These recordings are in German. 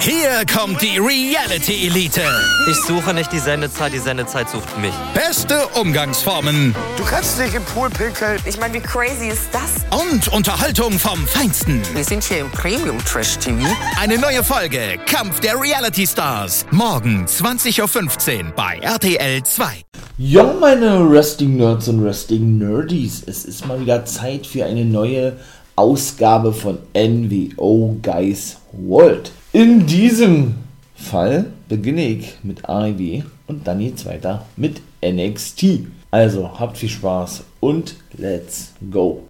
Hier kommt die Reality Elite. Ich suche nicht die Sendezeit, die Sendezeit sucht mich. Beste Umgangsformen. Du kannst dich im Pool pickeln. Ich meine, wie crazy ist das? Und Unterhaltung vom Feinsten. Wir sind hier im Premium Trash TV. Eine neue Folge Kampf der Reality Stars. Morgen 20.15 Uhr bei RTL 2. Ja, meine Wrestling-Nerds und Wrestling-Nerdies, es ist mal wieder Zeit für eine neue Ausgabe von NWO Guys World. In diesem Fall beginne ich mit AEW und dann geht's weiter mit NXT. Also habt viel Spaß und let's go.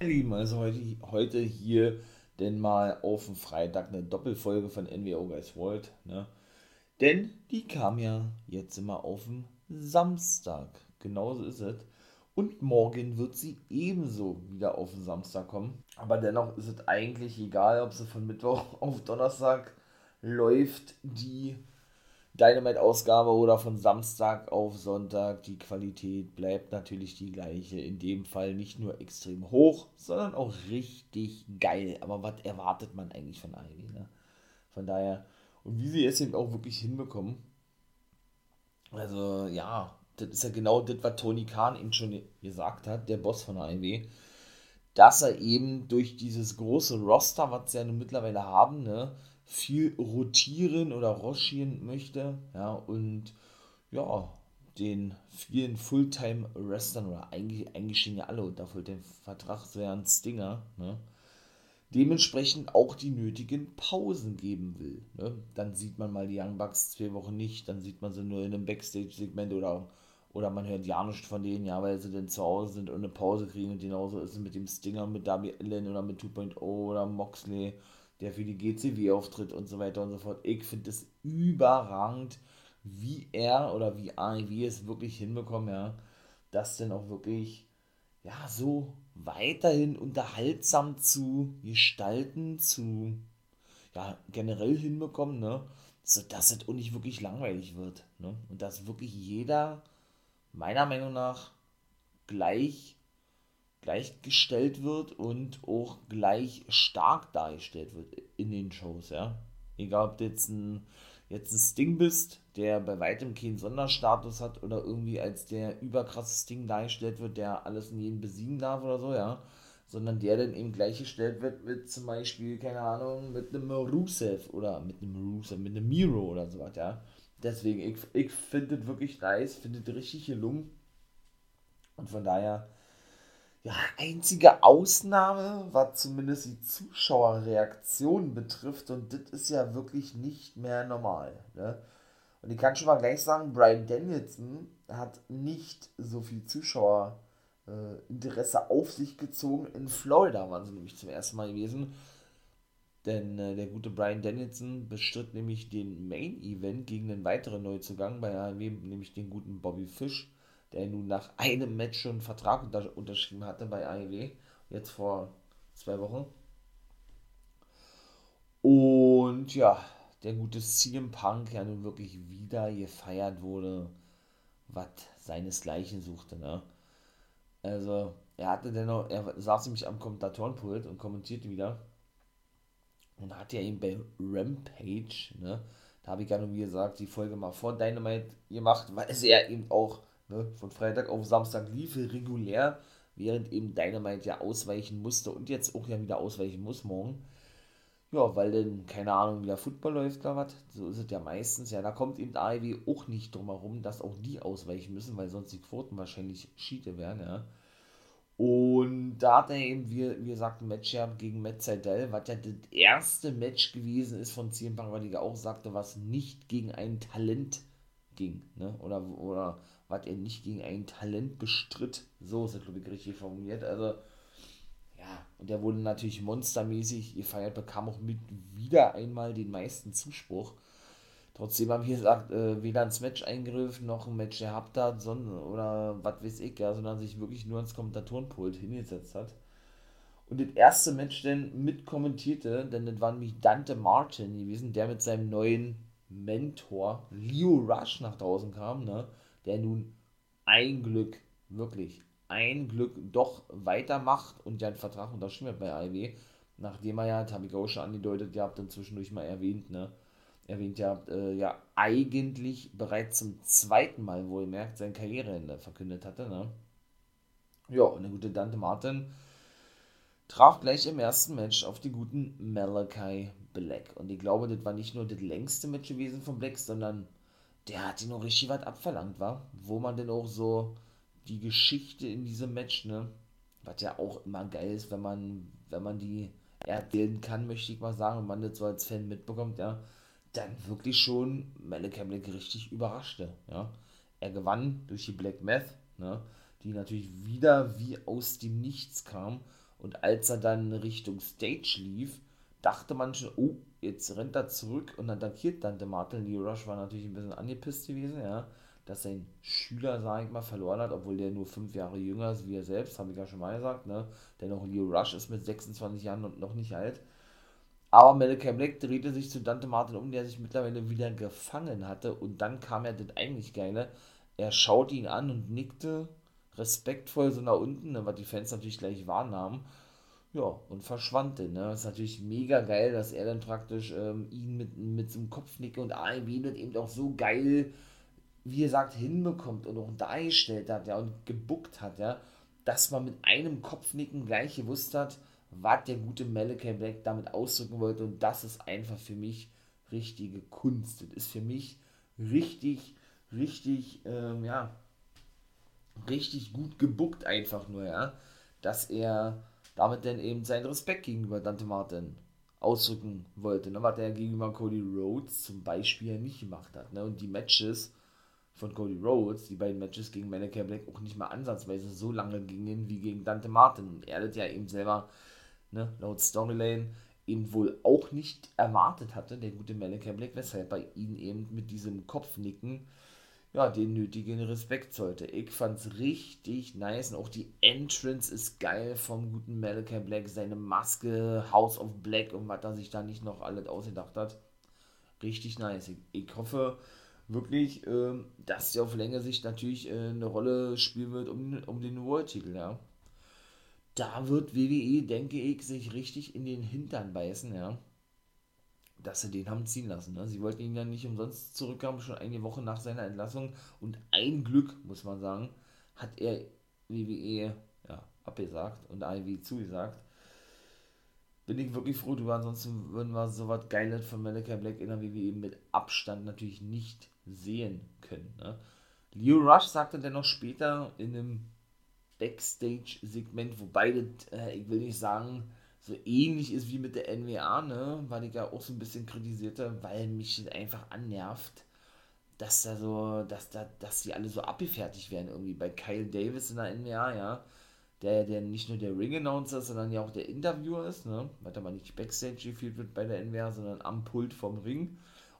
Lieben, also heute, heute hier denn mal auf dem Freitag eine Doppelfolge von NWO Guys World. Ne? Denn die kam ja jetzt immer auf dem Samstag. Genauso ist es. Und morgen wird sie ebenso wieder auf den Samstag kommen. Aber dennoch ist es eigentlich egal, ob sie von Mittwoch auf Donnerstag läuft, die Dynamite-Ausgabe oder von Samstag auf Sonntag. Die Qualität bleibt natürlich die gleiche. In dem Fall nicht nur extrem hoch, sondern auch richtig geil. Aber was erwartet man eigentlich von Ivy? Ne? Von daher, und wie sie es eben auch wirklich hinbekommen. Also, ja, das ist ja genau das, was Tony Khan eben schon gesagt hat, der Boss von AEW, dass er eben durch dieses große Roster, was sie ja nun mittlerweile haben, ne, viel rotieren oder roschieren möchte, ja, und ja, den vielen Fulltime-Wrestlern oder eigentlich, eigentlich stehen ja alle unter Fulltime-Vertrag, ein Stinger, ne, dementsprechend auch die nötigen Pausen geben will. Ne? Dann sieht man mal die Young Bucks zwei Wochen nicht, dann sieht man sie nur in einem Backstage-Segment oder oder man hört ja nichts von denen, ja, weil sie denn zu Hause sind und eine Pause kriegen. Und genauso ist es mit dem Stinger, mit Darby Allen oder mit 2.0 oder Moxley, der für die GCW auftritt und so weiter und so fort. Ich finde es überragend, wie er oder wie AEW es wirklich hinbekommen, ja, das denn auch wirklich, ja, so weiterhin unterhaltsam zu gestalten, zu, ja, generell hinbekommen, ne, so dass es auch nicht wirklich langweilig wird, ne, und dass wirklich jeder meiner Meinung nach gleich gleichgestellt wird und auch gleich stark dargestellt wird in den Shows, ja. Egal, ob du jetzt ein, jetzt ein Sting bist, der bei weitem keinen Sonderstatus hat oder irgendwie als der überkrasse Sting dargestellt wird, der alles in jeden besiegen darf oder so, ja. Sondern der dann eben gleichgestellt wird mit zum Beispiel, keine Ahnung, mit einem Rusev oder mit einem Rusev, mit einem Miro oder so was, ja. Deswegen, ich, ich finde es wirklich nice, finde es richtig gelungen. Und von daher, ja, einzige Ausnahme, was zumindest die Zuschauerreaktion betrifft, und das ist ja wirklich nicht mehr normal. Ne? Und ich kann schon mal gleich sagen, Brian Danielson hat nicht so viel Zuschauerinteresse äh, auf sich gezogen. In Florida waren sie nämlich zum ersten Mal gewesen. Denn äh, der gute Brian Danielson bestritt nämlich den Main Event gegen einen weiteren Neuzugang bei AEW, nämlich den guten Bobby Fish, der nun nach einem Match schon einen Vertrag unter unterschrieben hatte bei AEW, jetzt vor zwei Wochen. Und ja, der gute CM Punk ja nun wirklich wieder gefeiert wurde, was seinesgleichen suchte, ne? Also, er hatte dennoch, er saß nämlich am Kommentatorenpult und kommentierte wieder und hat ja eben bei Rampage, ne, da habe ich ja nur, wie gesagt, die Folge mal vor Dynamite gemacht, weil es ja eben auch ne, von Freitag auf Samstag lief, regulär, während eben Dynamite ja ausweichen musste und jetzt auch ja wieder ausweichen muss morgen. Ja, weil dann, keine Ahnung, wieder Football läuft oder was, so ist es ja meistens. Ja, da kommt eben AEW auch nicht drum herum, dass auch die ausweichen müssen, weil sonst die Quoten wahrscheinlich Schiete wären, ja. Und da hat er eben, wie, wie gesagt, ein Match gehabt gegen Matt Seidel, was ja das erste Match gewesen ist von CM Punk, weil er auch sagte, was nicht gegen ein Talent ging, ne? Oder, oder was er nicht gegen ein Talent bestritt. So ist das, glaube ich, richtig formuliert. Also, ja, und der wurde natürlich monstermäßig gefeiert, bekam auch mit wieder einmal den meisten Zuspruch. Trotzdem haben wir gesagt, äh, weder ins Match eingegriffen, noch ein Match gehabt hat, sondern, oder was weiß ich, ja, sondern sich wirklich nur ins Kommentatorenpult hingesetzt hat. Und das erste Match dann mit kommentierte, denn das war nämlich Dante Martin gewesen, der mit seinem neuen Mentor Leo Rush nach draußen kam, ne? der nun ein Glück, wirklich ein Glück doch weitermacht und ja einen Vertrag unterschrieben hat bei AEW nachdem er ja, das habe ich auch schon angedeutet, ihr habt dann zwischendurch mal erwähnt, ne, erwähnt ihr habt, äh, ja, eigentlich bereits zum zweiten Mal wohlmerkt sein Karriereende verkündet hatte, ne. Ja, und der gute Dante Martin traf gleich im ersten Match auf die guten Malachi Black. Und ich glaube, das war nicht nur das längste Match gewesen von Black, sondern der hat ihn noch richtig was abverlangt, war. Wo man denn auch so die Geschichte in diesem Match, ne, was ja auch immer geil ist, wenn man, wenn man die erzählen kann, möchte ich mal sagen, und man das so als Fan mitbekommt, ja, dann wirklich schon Malachi Black richtig überraschte, ja. Er gewann durch die Black Meth, ne, die natürlich wieder wie aus dem Nichts kam. Und als er dann Richtung Stage lief, dachte man schon, oh, jetzt rennt er zurück und attackiert dann der Martin. Lee Rush war natürlich ein bisschen angepisst gewesen, ja, dass sein Schüler, sag ich mal, verloren hat, obwohl der nur fünf Jahre jünger ist wie er selbst, habe ich ja schon mal gesagt, ne. Dennoch Leo Rush ist mit 26 Jahren und noch nicht alt. Aber Malachi Black drehte sich zu Dante Martin um, der sich mittlerweile wieder gefangen hatte. Und dann kam er das eigentlich Geile. Er schaute ihn an und nickte respektvoll so nach unten, ne, was die Fans natürlich gleich wahrnahmen. Ja, und verschwand dann. Ne? Das ist natürlich mega geil, dass er dann praktisch ähm, ihn mit, mit so einem Kopfnick und AEW das eben auch so geil, wie er sagt, hinbekommt und auch dargestellt hat, ja, und gebuckt hat, ja, dass man mit einem Kopfnicken gleich gewusst hat, was der gute Malachi Black damit ausdrücken wollte. Und das ist einfach für mich richtige Kunst. Das ist für mich richtig, richtig, ähm, ja, richtig gut gebuckt einfach nur, ja, dass er damit dann eben seinen Respekt gegenüber Dante Martin ausdrücken wollte, ne, was er gegenüber Cody Rhodes zum Beispiel nicht gemacht hat, ne, und die Matches von Cody Rhodes, die beiden Matches gegen Malachi Black auch nicht mal ansatzweise so lange gingen wie gegen Dante Martin und er das ja eben selber, ne, laut Storyline eben wohl auch nicht erwartet hatte, der gute Malachi Black, weshalb bei ihm eben mit diesem Kopfnicken ja, den nötigen Respekt sollte. Ich fand's richtig nice und auch die Entrance ist geil vom guten Malachi Black, seine Maske, House of Black und was er sich da nicht noch alles ausgedacht hat. Richtig nice. Ich, ich hoffe wirklich, äh, dass der auf längere Sicht natürlich äh, eine Rolle spielen wird um, um den World-Titel, ja. Da wird WWE, denke ich, sich richtig in den Hintern beißen, ja dass sie den haben ziehen lassen. Ne? Sie wollten ihn ja nicht umsonst zurückhaben, schon eine Woche nach seiner Entlassung. Und ein Glück, muss man sagen, hat er WWE ja, abgesagt und AEW zugesagt. Bin ich wirklich froh drüber, ansonsten würden wir so was Geiles von Malachi Black in der WWE mit Abstand natürlich nicht sehen können. Ne? Leo Rush sagte dennoch später in einem Backstage-Segment, wobei das, äh, ich will nicht sagen, so ähnlich ist wie mit der NWA, ne, weil ich ja auch so ein bisschen kritisierte, weil mich das einfach annervt, dass da so, dass da, dass die alle so abgefertigt werden irgendwie. Bei Kyle Davis in der NWA, ja, der, der nicht nur der Ring-Announcer ist, sondern ja auch der Interviewer ist, ne, weil aber nicht Backstage geführt wird bei der NWA, sondern am Pult vom Ring.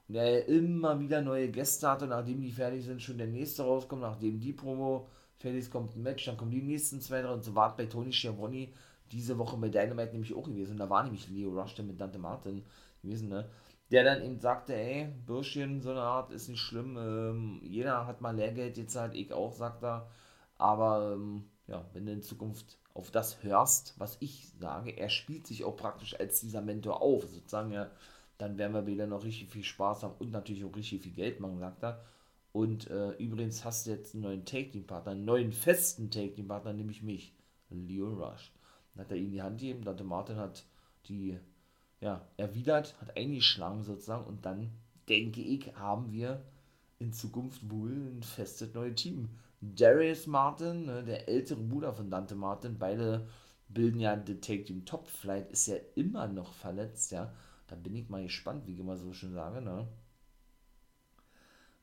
Und er immer wieder neue Gäste hatte, nachdem die fertig sind, schon der nächste rauskommt, nachdem die Promo fertig ist, kommt ein Match, dann kommen die nächsten zwei, drei und so wart bei Tony Schiavone diese Woche bei Dynamite nämlich auch gewesen. Und da war nämlich Leo Rush mit Dante Martin gewesen, ne? Der dann eben sagte, ey, Bürschchen, so eine Art ist nicht schlimm. Ähm, jeder hat mal Lehrgeld jetzt halt, ich auch, sagt er. Aber ähm, ja, wenn du in Zukunft auf das hörst, was ich sage, er spielt sich auch praktisch als dieser Mentor auf, sozusagen, ja, dann werden wir wieder noch richtig viel Spaß haben und natürlich auch richtig viel Geld machen, sagt er. Und äh, übrigens hast du jetzt einen neuen Take-Team-Partner, einen neuen festen Take-Team-Partner, nämlich mich, Leo Rush. Dann hat er ihm die Hand gegeben, Dante Martin hat die ja, erwidert, hat eingeschlagen sozusagen und dann, denke ich, haben wir in Zukunft wohl ein festes neues Team. Darius Martin, ne, der ältere Bruder von Dante Martin, beide bilden ja Team Top Flight, ist ja immer noch verletzt, ja. Da bin ich mal gespannt, wie ich immer so schön sage, ne?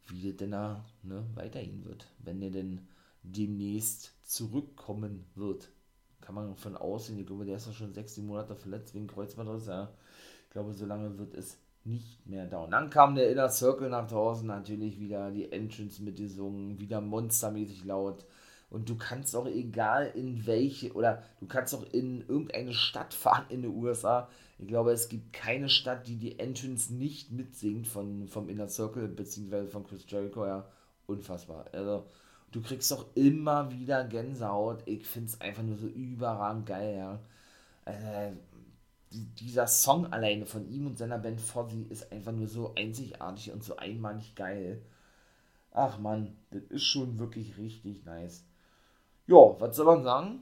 Wie das denn da ne, weitergehen wird, wenn der denn demnächst zurückkommen wird kann man von aussehen. Ich glaube, der ist doch schon sechs, sieben Monate verletzt wegen Kreuzbandriss. Ja. Ich glaube, so lange wird es nicht mehr dauern. Dann kam der Inner Circle nach draußen, natürlich wieder die Entrance mitgesungen, wieder monstermäßig laut. Und du kannst auch egal in welche, oder du kannst auch in irgendeine Stadt fahren in den USA. Ich glaube, es gibt keine Stadt, die die Entrance nicht mitsingt von, vom Inner Circle, beziehungsweise von Chris Jericho, ja, unfassbar. Also, du kriegst doch immer wieder Gänsehaut. Ich finde es einfach nur so überragend geil, ja. Äh, dieser Song alleine von ihm und seiner Band Fozzy ist einfach nur so einzigartig und so einmalig geil. Ach man, das ist schon wirklich richtig nice. Ja, was soll man sagen?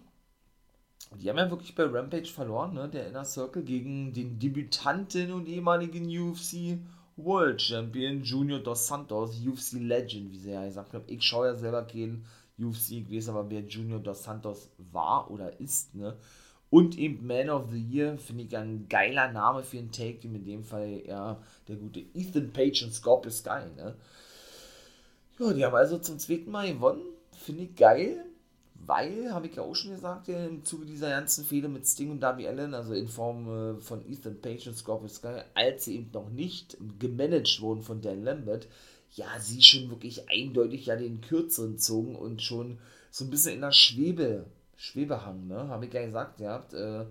Die haben ja wirklich bei Rampage verloren, ne? Der Inner Circle gegen den Debütanten und ehemaligen UFC World Champion Junior Dos Santos, UFC Legend, wie sie ja gesagt haben. Ich schaue ja selber keinen UFC, ich weiß aber, wer Junior Dos Santos war oder ist, ne? Und eben Man of the Year, finde ich ein geiler Name für ein Take, in dem Fall ja der gute Ethan Page und Scorpio Sky, ne? Ja, die haben also zum zweiten Mal gewonnen, finde ich geil, weil, habe ich ja auch schon gesagt, im Zuge dieser ganzen Fehler mit Sting und Darby Allen, also in Form äh, von Ethan Page und Scorpio Sky, als sie eben noch nicht gemanagt wurden von Dan Lambert, ja, sie schon wirklich eindeutig ja den kürzeren zogen und schon so ein bisschen in der Schwebe Schwebehang, ne? Habe ich ja gesagt, ihr habt. Äh,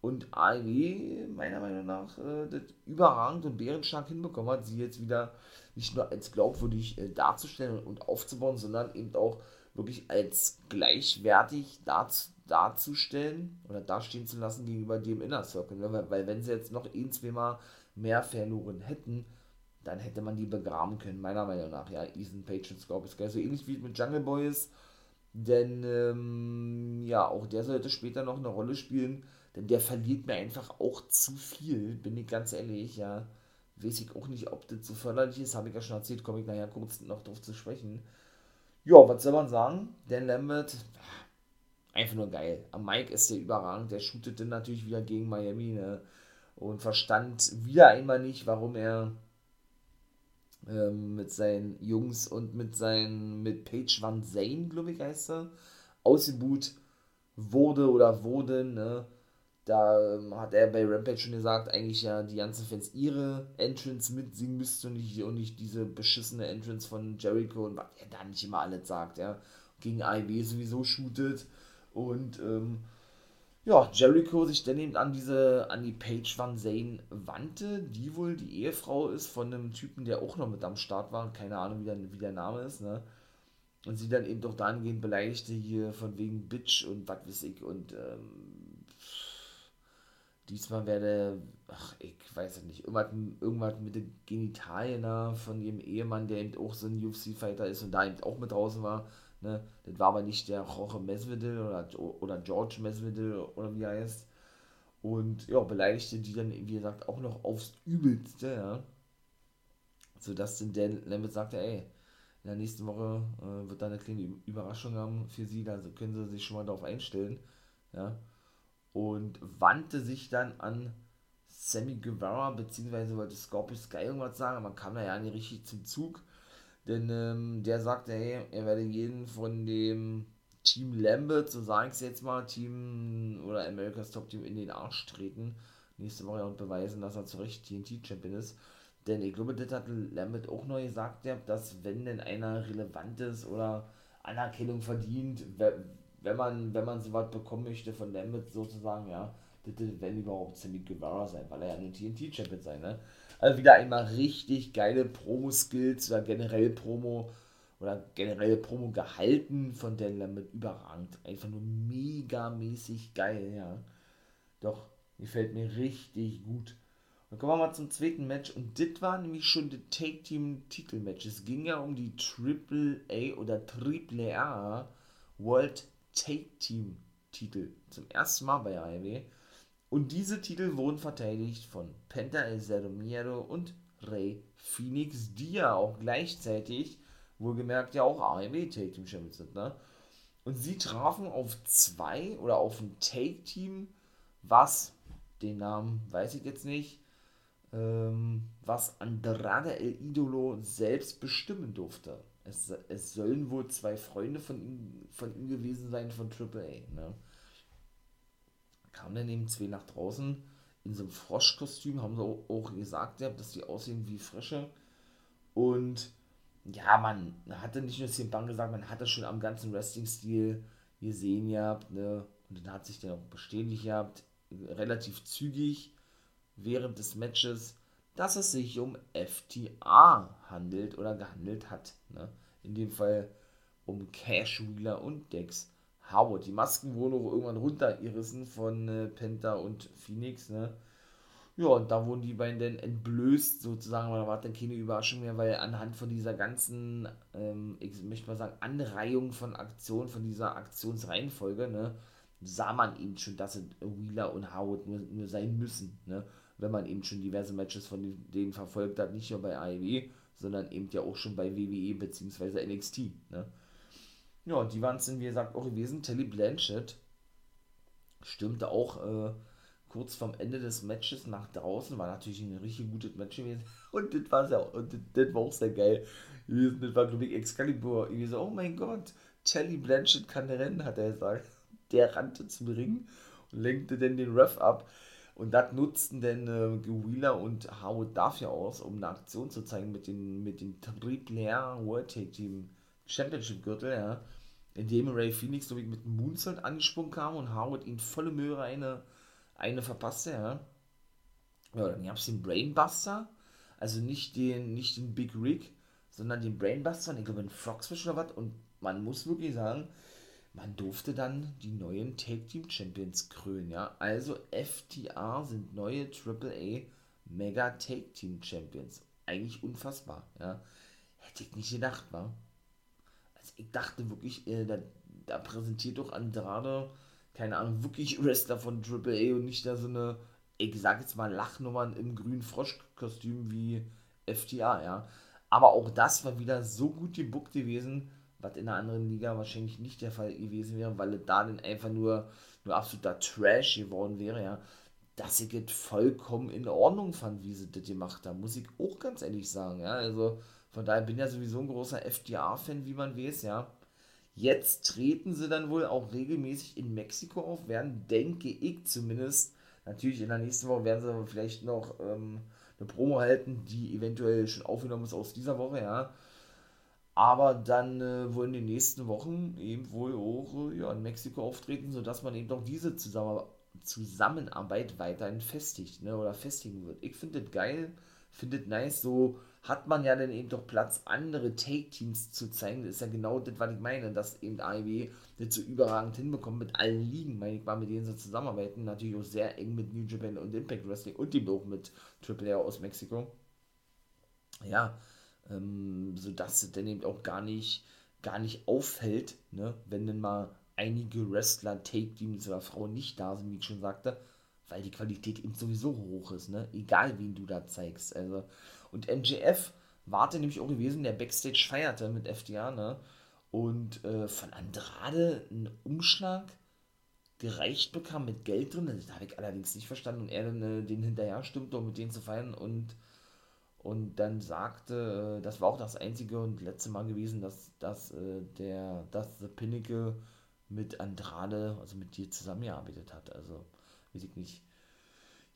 und AEW, meiner Meinung nach, äh, das überragend und bärenstark hinbekommen hat, sie jetzt wieder nicht nur als glaubwürdig äh, darzustellen und aufzubauen, sondern eben auch wirklich als gleichwertig dar darzustellen oder dastehen zu lassen gegenüber dem Inner Circle. Ne? Weil, weil wenn sie jetzt noch ein, zweimal mehr verloren hätten, dann hätte man die begraben können, meiner Meinung nach. Ja, Ethan Page und Scorpius Sky. So ähnlich wie mit Jungle Boys denn ähm, ja, auch der sollte später noch eine Rolle spielen, denn der verliert mir einfach auch zu viel, bin ich ganz ehrlich, ja. Weiß ich auch nicht, ob das so förderlich ist, habe ich ja schon erzählt, komme ich nachher kurz noch drauf zu sprechen. Ja, was soll man sagen? Dan Lambert, einfach nur geil. Am Mike ist der überragend, der shootet dann natürlich wieder gegen Miami, ne? Und verstand wieder einmal nicht, warum er ähm, mit seinen Jungs und mit seinen, mit Page Van Zane, glaube ich, heißt er, ausgebuht wurde oder wurden, ne? Da ähm, hat er bei Rampage schon gesagt, eigentlich ja die ganzen Fans ihre Entrance mitsingen müssten und nicht, und nicht diese beschissene Entrance von Jericho und was er da nicht immer alles sagt, ja. Gegen AEW sowieso shootet und ähm, ja, Jericho sich dann eben an diese, an die Page Van Zane wandte, die wohl die Ehefrau ist von einem Typen, der auch noch mit am Start war, keine Ahnung, wie der, wie der Name ist, ne? Und sie dann eben doch dahingehend beleidigte hier von wegen Bitch und was weiß ich und ähm, diesmal werde, ach, ich weiß es nicht, irgendwas, irgendwas mit den Genitalien von ihrem Ehemann, der eben auch so ein UFC-Fighter ist und da eben auch mit draußen war, Ne? Das war aber nicht der Jorge Mesvedel oder, oder George Mesvedel oder wie er heißt. Und ja, beleidigte die dann, wie gesagt, auch noch aufs Übelste, ja. Sodass dann Dan Lambert sagte, ey, in der nächsten Woche äh, wird da eine kleine Überraschung haben für sie, also können sie sich schon mal darauf einstellen, ja. Und wandte sich dann an Sammy Guevara, beziehungsweise wollte Scorpio Sky irgendwas sagen, aber man kam da ja nicht richtig zum Zug. Denn ähm, der sagte, hey, er werde jeden von dem Team Lambert, so sage ich es jetzt mal, Team oder America's Top Team in den Arsch treten. Nächste Woche und beweisen, dass er zu Recht TNT-Champion ist. Denn ich glaube, das hat Lambert auch neu gesagt, dass wenn denn einer relevant ist oder Anerkennung verdient, wenn man, wenn man sowas bekommen möchte von Lambert sozusagen, ja, das wenn überhaupt Sammy Guevara sein, weil er ja nur TNT-Champion sein, ne? Also wieder einmal richtig geile Promo-Skills oder generell Promo oder generell Promo gehalten von Dan Lambert überragend. Einfach nur megamäßig geil, ja. Doch, gefällt mir richtig gut. Dann kommen wir mal zum zweiten Match und das war nämlich schon das Take Team Titelmatch. Es ging ja um die Triple A oder Triple A World Take Team Titel. Zum ersten Mal bei AEW. Und diese Titel wurden verteidigt von Penta El Zero Miedo und Rey Phoenix, die ja auch gleichzeitig, wohlgemerkt, ja auch AEW Take Team Champions sind, ne? Und sie trafen auf zwei oder auf ein Take Team, was, den Namen weiß ich jetzt nicht, was Andrade El Idolo selbst bestimmen durfte. Es, es sollen wohl zwei Freunde von ihm, von ihm gewesen sein von AAA, ne? kamen dann eben zwei nach draußen in so einem Froschkostüm, haben sie auch gesagt, dass die aussehen wie Frösche. Und ja, man hatte nicht nur CM Punk gesagt, man hatte schon am ganzen Wrestling-Stil gesehen gehabt, ne? Und dann hat sich dann auch bestätigt gehabt, relativ zügig während des Matches, dass es sich um FTA handelt oder gehandelt hat. Ne? In dem Fall um Cash Wheeler und Dex Howard. Die Masken wurden auch irgendwann runtergerissen von äh, Penta und Phoenix, ne? Ja, und da wurden die beiden dann entblößt, sozusagen, aber da war dann keine Überraschung mehr, weil anhand von dieser ganzen, ähm, ich möchte mal sagen, Anreihung von Aktionen, von dieser Aktionsreihenfolge, ne, sah man eben schon, dass Wheeler und Howard nur, nur sein müssen, ne, wenn man eben schon diverse Matches von denen verfolgt hat, nicht nur bei AEW, sondern eben ja auch schon bei WWE bzw. NXT, ne. Ja, die waren es dann, wie gesagt, auch gewesen. Telly Blanchett stimmte auch äh, kurz vorm Ende des Matches nach draußen. War natürlich ein richtig gutes Match gewesen. Und das war ja, und das, das war auch sehr geil. Das war, glaube ich, Excalibur. Ich so, oh mein Gott, Telly Blanchett kann rennen, hat er gesagt. Der rannte zum Ring und lenkte dann den Ref ab. Und das nutzten dann äh, Wheeler und Howard dafür aus, um eine Aktion zu zeigen mit den, mit den Triple World Take Team Championship Gürtel, ja. Indem Ray Phoenix so mit dem Moonsault angesprungen kam und Howard ihn volle Möhre eine, eine verpasste, ja. Ja, dann gab es den Brainbuster, also nicht den, nicht den Big Rig, sondern den Brainbuster, ich glaube ein Frogsfish oder was. Und man muss wirklich sagen, man durfte dann die neuen Tag Team Champions krönen, ja. Also FTR sind neue AAA Mega Tag Team Champions. Eigentlich unfassbar, ja. Hätte ich nicht gedacht, war. Also ich dachte wirklich, äh, da, da präsentiert doch Andrade, keine Ahnung, wirklich Wrestler von AAA und nicht da so eine, ich sag jetzt mal, Lachnummern im grünen Froschkostüm wie FTA, ja. Aber auch das war wieder so gut gebuckt gewesen, was in einer anderen Liga wahrscheinlich nicht der Fall gewesen wäre, weil es da dann einfach nur, nur absoluter Trash geworden wäre, ja. Dass ich es vollkommen in Ordnung fand, wie sie das gemacht haben, muss ich auch ganz ehrlich sagen, ja. Also von daher bin ich ja sowieso ein großer FDA-Fan, wie man weiß, ja. Jetzt treten sie dann wohl auch regelmäßig in Mexiko auf, werden, denke ich zumindest, natürlich in der nächsten Woche werden sie vielleicht noch ähm, eine Promo halten, die eventuell schon aufgenommen ist aus dieser Woche, ja. Aber dann äh, wohl in den nächsten Wochen eben wohl auch äh, ja, in Mexiko auftreten, sodass man eben doch diese Zusammenarbeit, Zusammenarbeit weiterhin festigt, ne, oder festigen wird. Ich finde das geil, finde das nice, so hat man ja dann eben doch Platz, andere Take-Teams zu zeigen. Das ist ja genau das, was ich meine, dass eben AEW das so überragend hinbekommt mit allen Ligen, meine ich mal, mit denen sie zusammenarbeiten. Natürlich auch sehr eng mit New Japan und Impact Wrestling und eben auch mit Triple A aus Mexiko. Ja, ähm, sodass es dann eben auch gar nicht, gar nicht auffällt, ne, wenn dann mal einige Wrestler, Take-Teams oder Frauen nicht da sind, wie ich schon sagte, weil die Qualität eben sowieso hoch ist, ne? Egal wen du da zeigst. Also, und MJF warte nämlich auch gewesen, der Backstage feierte mit FDR, ne? Und äh, von Andrade einen Umschlag gereicht bekam mit Geld drin. Das habe ich allerdings nicht verstanden. Und er dann äh, den hinterher stimmte, um mit denen zu feiern. Und, und dann sagte, äh, das war auch das einzige und letzte Mal gewesen, dass, dass äh, der, dass The Pinnacle mit Andrade, also mit dir zusammengearbeitet hat. Also, weiß ich nicht.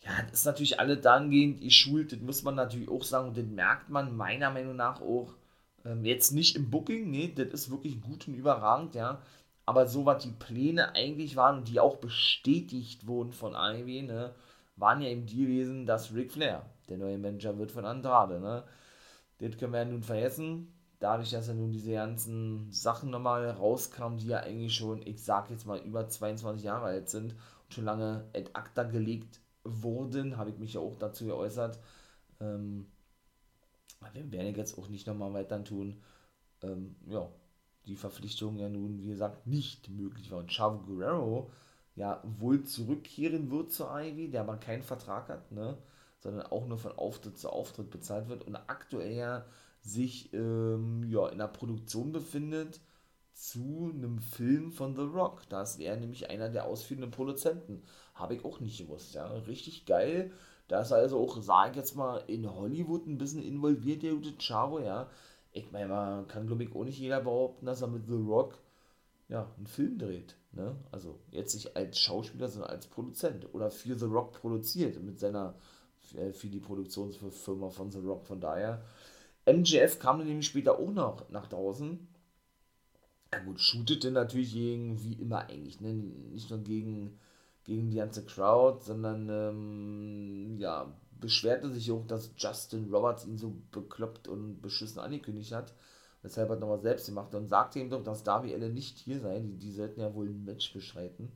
Ja, das ist natürlich alle dahingehend geschult, das muss man natürlich auch sagen, und das merkt man meiner Meinung nach auch ähm, jetzt nicht im Booking, nee, das ist wirklich gut und überragend, ja, aber so was die Pläne eigentlich waren die auch bestätigt wurden von AEW, ne, waren ja eben die gewesen, dass Ric Flair der neue Manager wird von Andrade, ne, das können wir ja nun vergessen, dadurch, dass ja nun diese ganzen Sachen nochmal rauskamen, die ja eigentlich schon, ich sag jetzt mal, über 22 Jahre alt sind und schon lange ad acta gelegt wurden, habe ich mich ja auch dazu geäußert. Ähm, wir werden jetzt auch nicht nochmal weiter tun. Ähm, ja, die Verpflichtung ja nun, wie gesagt, nicht möglich war. Und Chavo Guerrero ja wohl zurückkehren wird zur Ivy, der aber keinen Vertrag hat, ne? Sondern auch nur von Auftritt zu Auftritt bezahlt wird und aktuell ja sich ähm, ja, in der Produktion befindet zu einem Film von The Rock. Da ist er nämlich einer der ausführenden Produzenten. Habe ich auch nicht gewusst, ja. Richtig geil. Da ist also auch, sage ich jetzt mal, in Hollywood ein bisschen involviert, der gute Chavo, ja. Ich meine, man kann, glaube ich, auch nicht jeder behaupten, dass er mit The Rock ja, einen Film dreht. Ne? Also jetzt nicht als Schauspieler, sondern als Produzent. Oder für The Rock produziert mit seiner, für die Produktionsfirma von The Rock. Von daher, MJF kam nämlich später auch noch nach draußen ja gut, shootete natürlich gegen, wie immer eigentlich, ne? nicht nur gegen, gegen die ganze Crowd, sondern ähm, ja, beschwerte sich auch, dass Justin Roberts ihn so bekloppt und beschissen angekündigt hat, weshalb er nochmal selbst gemacht und sagte ihm doch, dass Darby Allen nicht hier sei, die, die sollten ja wohl ein Match bestreiten.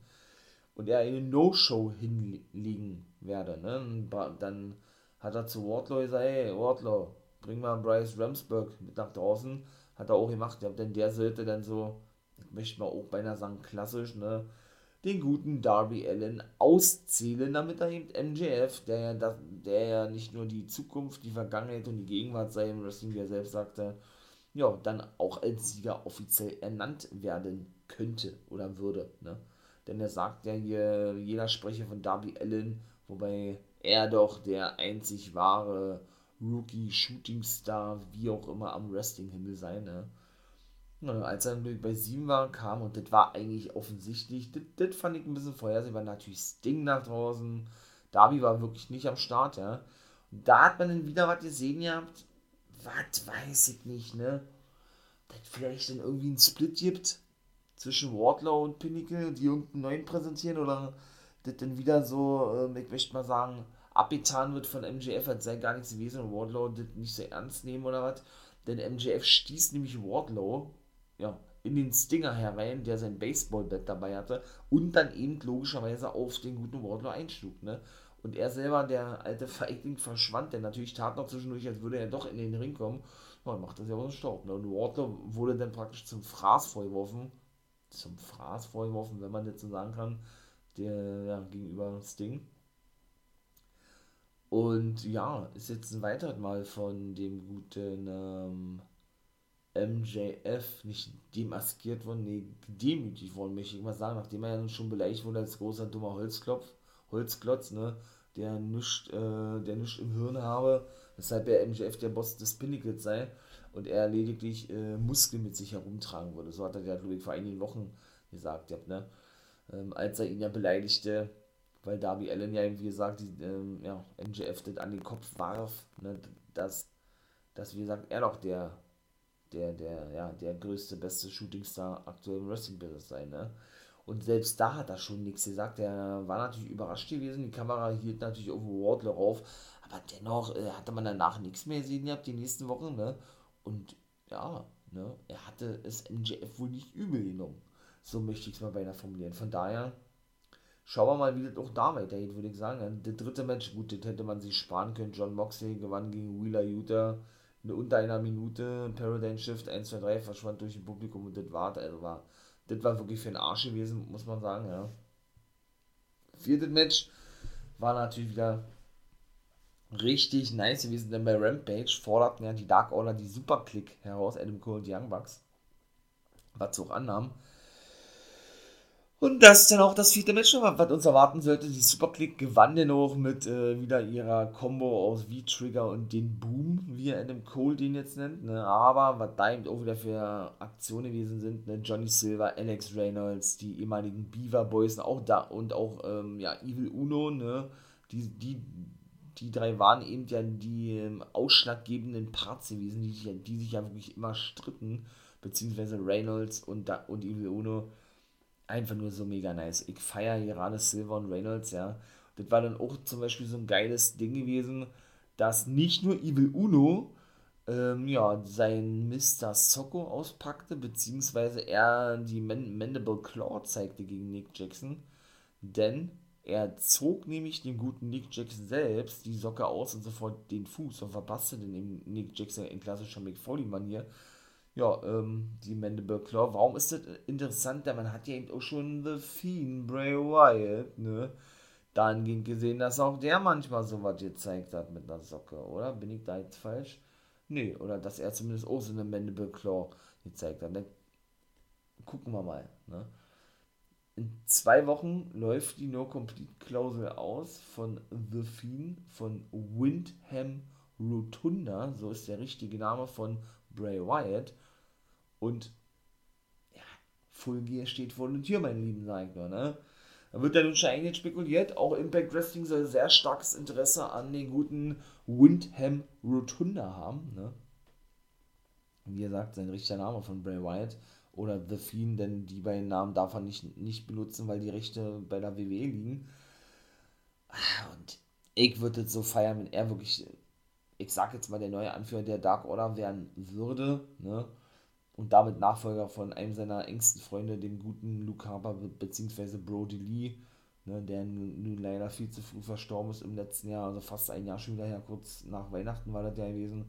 Und er eine No-Show hinlegen werde. Ne? Dann hat er zu Wardlow gesagt, hey Wardlow, bring mal Bryce Ramsburg mit nach draußen. Hat er auch gemacht, ja, denn der sollte dann so, ich möchte mal auch beinahe sagen, klassisch, ne, den guten Darby Allen auszählen, damit er eben MJF, der ja, das, der ja nicht nur die Zukunft, die Vergangenheit und die Gegenwart sei im Wrestling, wie er selbst sagte, ja, dann auch als Sieger offiziell ernannt werden könnte oder würde, ne. Denn er sagt ja hier, jeder spreche von Darby Allen, wobei er doch der einzig wahre Rookie, Shooting Star, wie auch immer am Wrestling-Himmel sei, ne? Als er bei 7 war, kam, und das war eigentlich offensichtlich, das, fand ich ein bisschen vorhersehbar, natürlich Sting nach draußen, Darby war wirklich nicht am Start, ja. Und da hat man dann wieder was gesehen gehabt, was weiß ich nicht, ne? Das vielleicht dann irgendwie ein Split gibt zwischen Wardlow und Pinnacle, die irgendeinen neuen präsentieren, oder das dann wieder so, äh, ich möchte mal sagen, abgetan wird von MJF, als sei gar nichts gewesen und Wardlow das nicht so ernst nehmen oder was. Denn MJF stieß nämlich Wardlow ja, in den Stinger herein, der sein Baseballbett dabei hatte und dann eben logischerweise auf den guten Wardlow einschlug. Ne? Und er selber, der alte Feigling, verschwand, der natürlich tat noch zwischendurch, als würde er doch in den Ring kommen. Ja, macht das ja auch so Staub. Ne? Und Wardlow wurde dann praktisch zum Fraß vorgeworfen. Zum Fraß vorgeworfen, wenn man das so sagen kann, der ja, gegenüber Sting. Und ja, ist jetzt ein weiteres Mal von dem guten ähm, MJF nicht demaskiert worden, nee, gedemütigt worden, möchte ich mal sagen, nachdem er ja schon beleidigt wurde als großer dummer Holzklopf, Holzklotz, ne, der nichts äh, im Hirn habe, weshalb er MJF der Boss des Pinnacles sei und er lediglich äh, Muskeln mit sich herumtragen würde. So hat er ja, ich, vor einigen Wochen gesagt, ja, ne, ähm, als er ihn ja beleidigte, weil Darby Allen ja, wie gesagt, die, ähm, ja, MJF das an den Kopf warf, ne, dass, dass, wie gesagt, er doch der, der, der, ja, der größte, beste Shootingstar aktuell im Wrestling-Business sei, ne. Und selbst da hat er schon nichts gesagt. Er war natürlich überrascht gewesen. Die Kamera hielt natürlich auf Wardlow rauf. Aber dennoch äh, hatte man danach nichts mehr gesehen gehabt, die nächsten Wochen. Ne? Und ja, ne, er hatte es MJF wohl nicht übel genommen. So möchte ich es mal beinahe formulieren. Von daher Schauen wir mal, wie das auch da weitergeht, würde ich sagen. Der dritte Match, gut, das hätte man sich sparen können. John Moxley gewann gegen Wheeler Utah in unter einer Minute. Paradigm Shift 1, 2, 3 verschwand durch das Publikum und das war, also war, das war wirklich für den Arsch gewesen, muss man sagen, ja. Viertes Match war natürlich wieder richtig nice gewesen, denn bei Rampage forderten ja die Dark Order die Superclick heraus, Adam Cole und Young Bucks, was sie auch annahmen. Und das ist dann auch das vierte Match, was uns erwarten sollte. Die Superclick gewann den auch mit äh, wieder ihrer Combo aus V-Trigger und den Boom, wie Adam Cole den jetzt nennt. Ne? Aber was da eben auch wieder für Aktionen gewesen sind, ne? Johnny Silver, Alex Reynolds, die ehemaligen Beaver Boys auch da und auch ähm, ja, Evil Uno, ne? die, die, die drei waren eben ja die ähm, ausschlaggebenden Parts gewesen, die, die sich ja wirklich immer stritten, beziehungsweise Reynolds und, und Evil Uno einfach nur so mega nice. Ich feiere gerade Silver und Reynolds, ja. Das war dann auch zum Beispiel so ein geiles Ding gewesen, dass nicht nur Evil Uno ähm, ja, sein Mr. Socko auspackte, beziehungsweise er die Man Mandible Claw zeigte gegen Nick Jackson, denn er zog nämlich dem guten Nick Jackson selbst die Socke aus und sofort den Fuß und verpasste den Nick Jackson in klassischer McFoley-Manier ja, ähm, die Mandible Claw. Warum ist das interessant? Denn man hat ja eben auch schon The Fiend, Bray Wyatt, ne? Dahingehend gesehen, dass auch der manchmal so was gezeigt hat mit einer Socke, oder? Bin ich da jetzt falsch? Nee, oder dass er zumindest auch so eine Mandible Claw gezeigt hat. Dann gucken wir mal, ne? In zwei Wochen läuft die No-Complete-Klausel aus von The Fiend, von Windham Rotunda, so ist der richtige Name von Bray Wyatt. Und ja, Full Gear steht vor der Tür, mein lieben Seigner, ne? Da wird ja nun schon eigentlich spekuliert, auch Impact Wrestling soll sehr starkes Interesse an den guten Windham Rotunda haben, ne? Wie gesagt, sein richtiger Name von Bray Wyatt oder The Fiend, denn die beiden Namen darf er nicht, nicht benutzen, weil die Rechte bei der WWE liegen. Und ich würde es so feiern, wenn er wirklich ich sag jetzt mal, der neue Anführer der Dark Order werden würde, ne? Und damit Nachfolger von einem seiner engsten Freunde, dem guten Luke Harper bzw. Brody Lee, ne, der nun leider viel zu früh verstorben ist im letzten Jahr, also fast ein Jahr schon wieder her, kurz nach Weihnachten war das ja gewesen.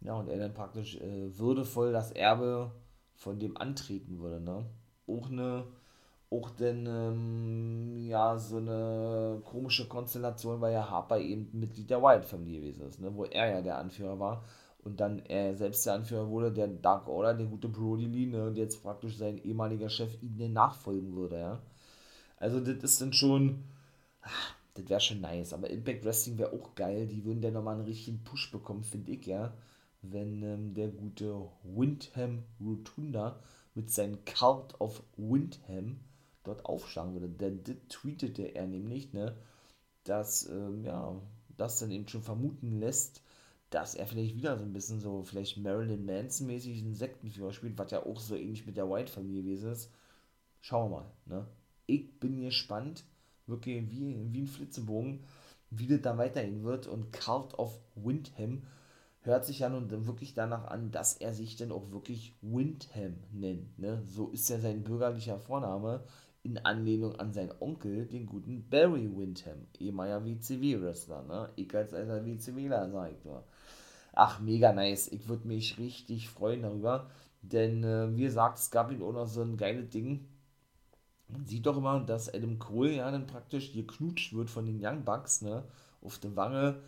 Ja, und er dann praktisch äh, würdevoll das Erbe von dem antreten würde, ne? Auch eine, auch denn, ähm, ja, so eine komische Konstellation, weil ja Harper eben Mitglied der Wyatt-Familie gewesen ist, ne? Wo er ja der Anführer war und dann er selbst der Anführer wurde, der Dark Order, der gute Brody Lee, ne? Und jetzt praktisch sein ehemaliger Chef ihm nachfolgen würde, ja? Also, das ist dann schon. Ach, das wäre schon nice. Aber Impact Wrestling wäre auch geil. Die würden dann nochmal einen richtigen Push bekommen, finde ich, ja. Wenn ähm, der gute Windham Rotunda mit seinem Cult of Windham dort aufschlagen würde. Denn das tweetete er nämlich, ne, dass, ähm, ja, das dann eben schon vermuten lässt, dass er vielleicht wieder so ein bisschen so, vielleicht Marilyn Manson-mäßig einen Sektenführer spielt, was ja auch so ähnlich mit der White-Familie gewesen ist. Schauen wir mal, ne ich bin gespannt, wirklich wie, wie ein Flitzebogen, wie das da weitergehen wird. Und Cult of Windham hört sich ja nun wirklich danach an, dass er sich dann auch wirklich Windham nennt. Ne? So ist ja sein bürgerlicher Vorname in Anlehnung an seinen Onkel, den guten Barry Windham, ehemaliger WCW-Wrestler. Ne? Ich als alter WCWler, sag ich nur. Ach, mega nice. Ich würde mich richtig freuen darüber. Denn, äh, wie gesagt, es gab ihm auch noch so ein geiles Ding man sieht doch immer, dass Adam Cole ja dann praktisch geknutscht wird von den Young Bucks, ne, auf der Wange,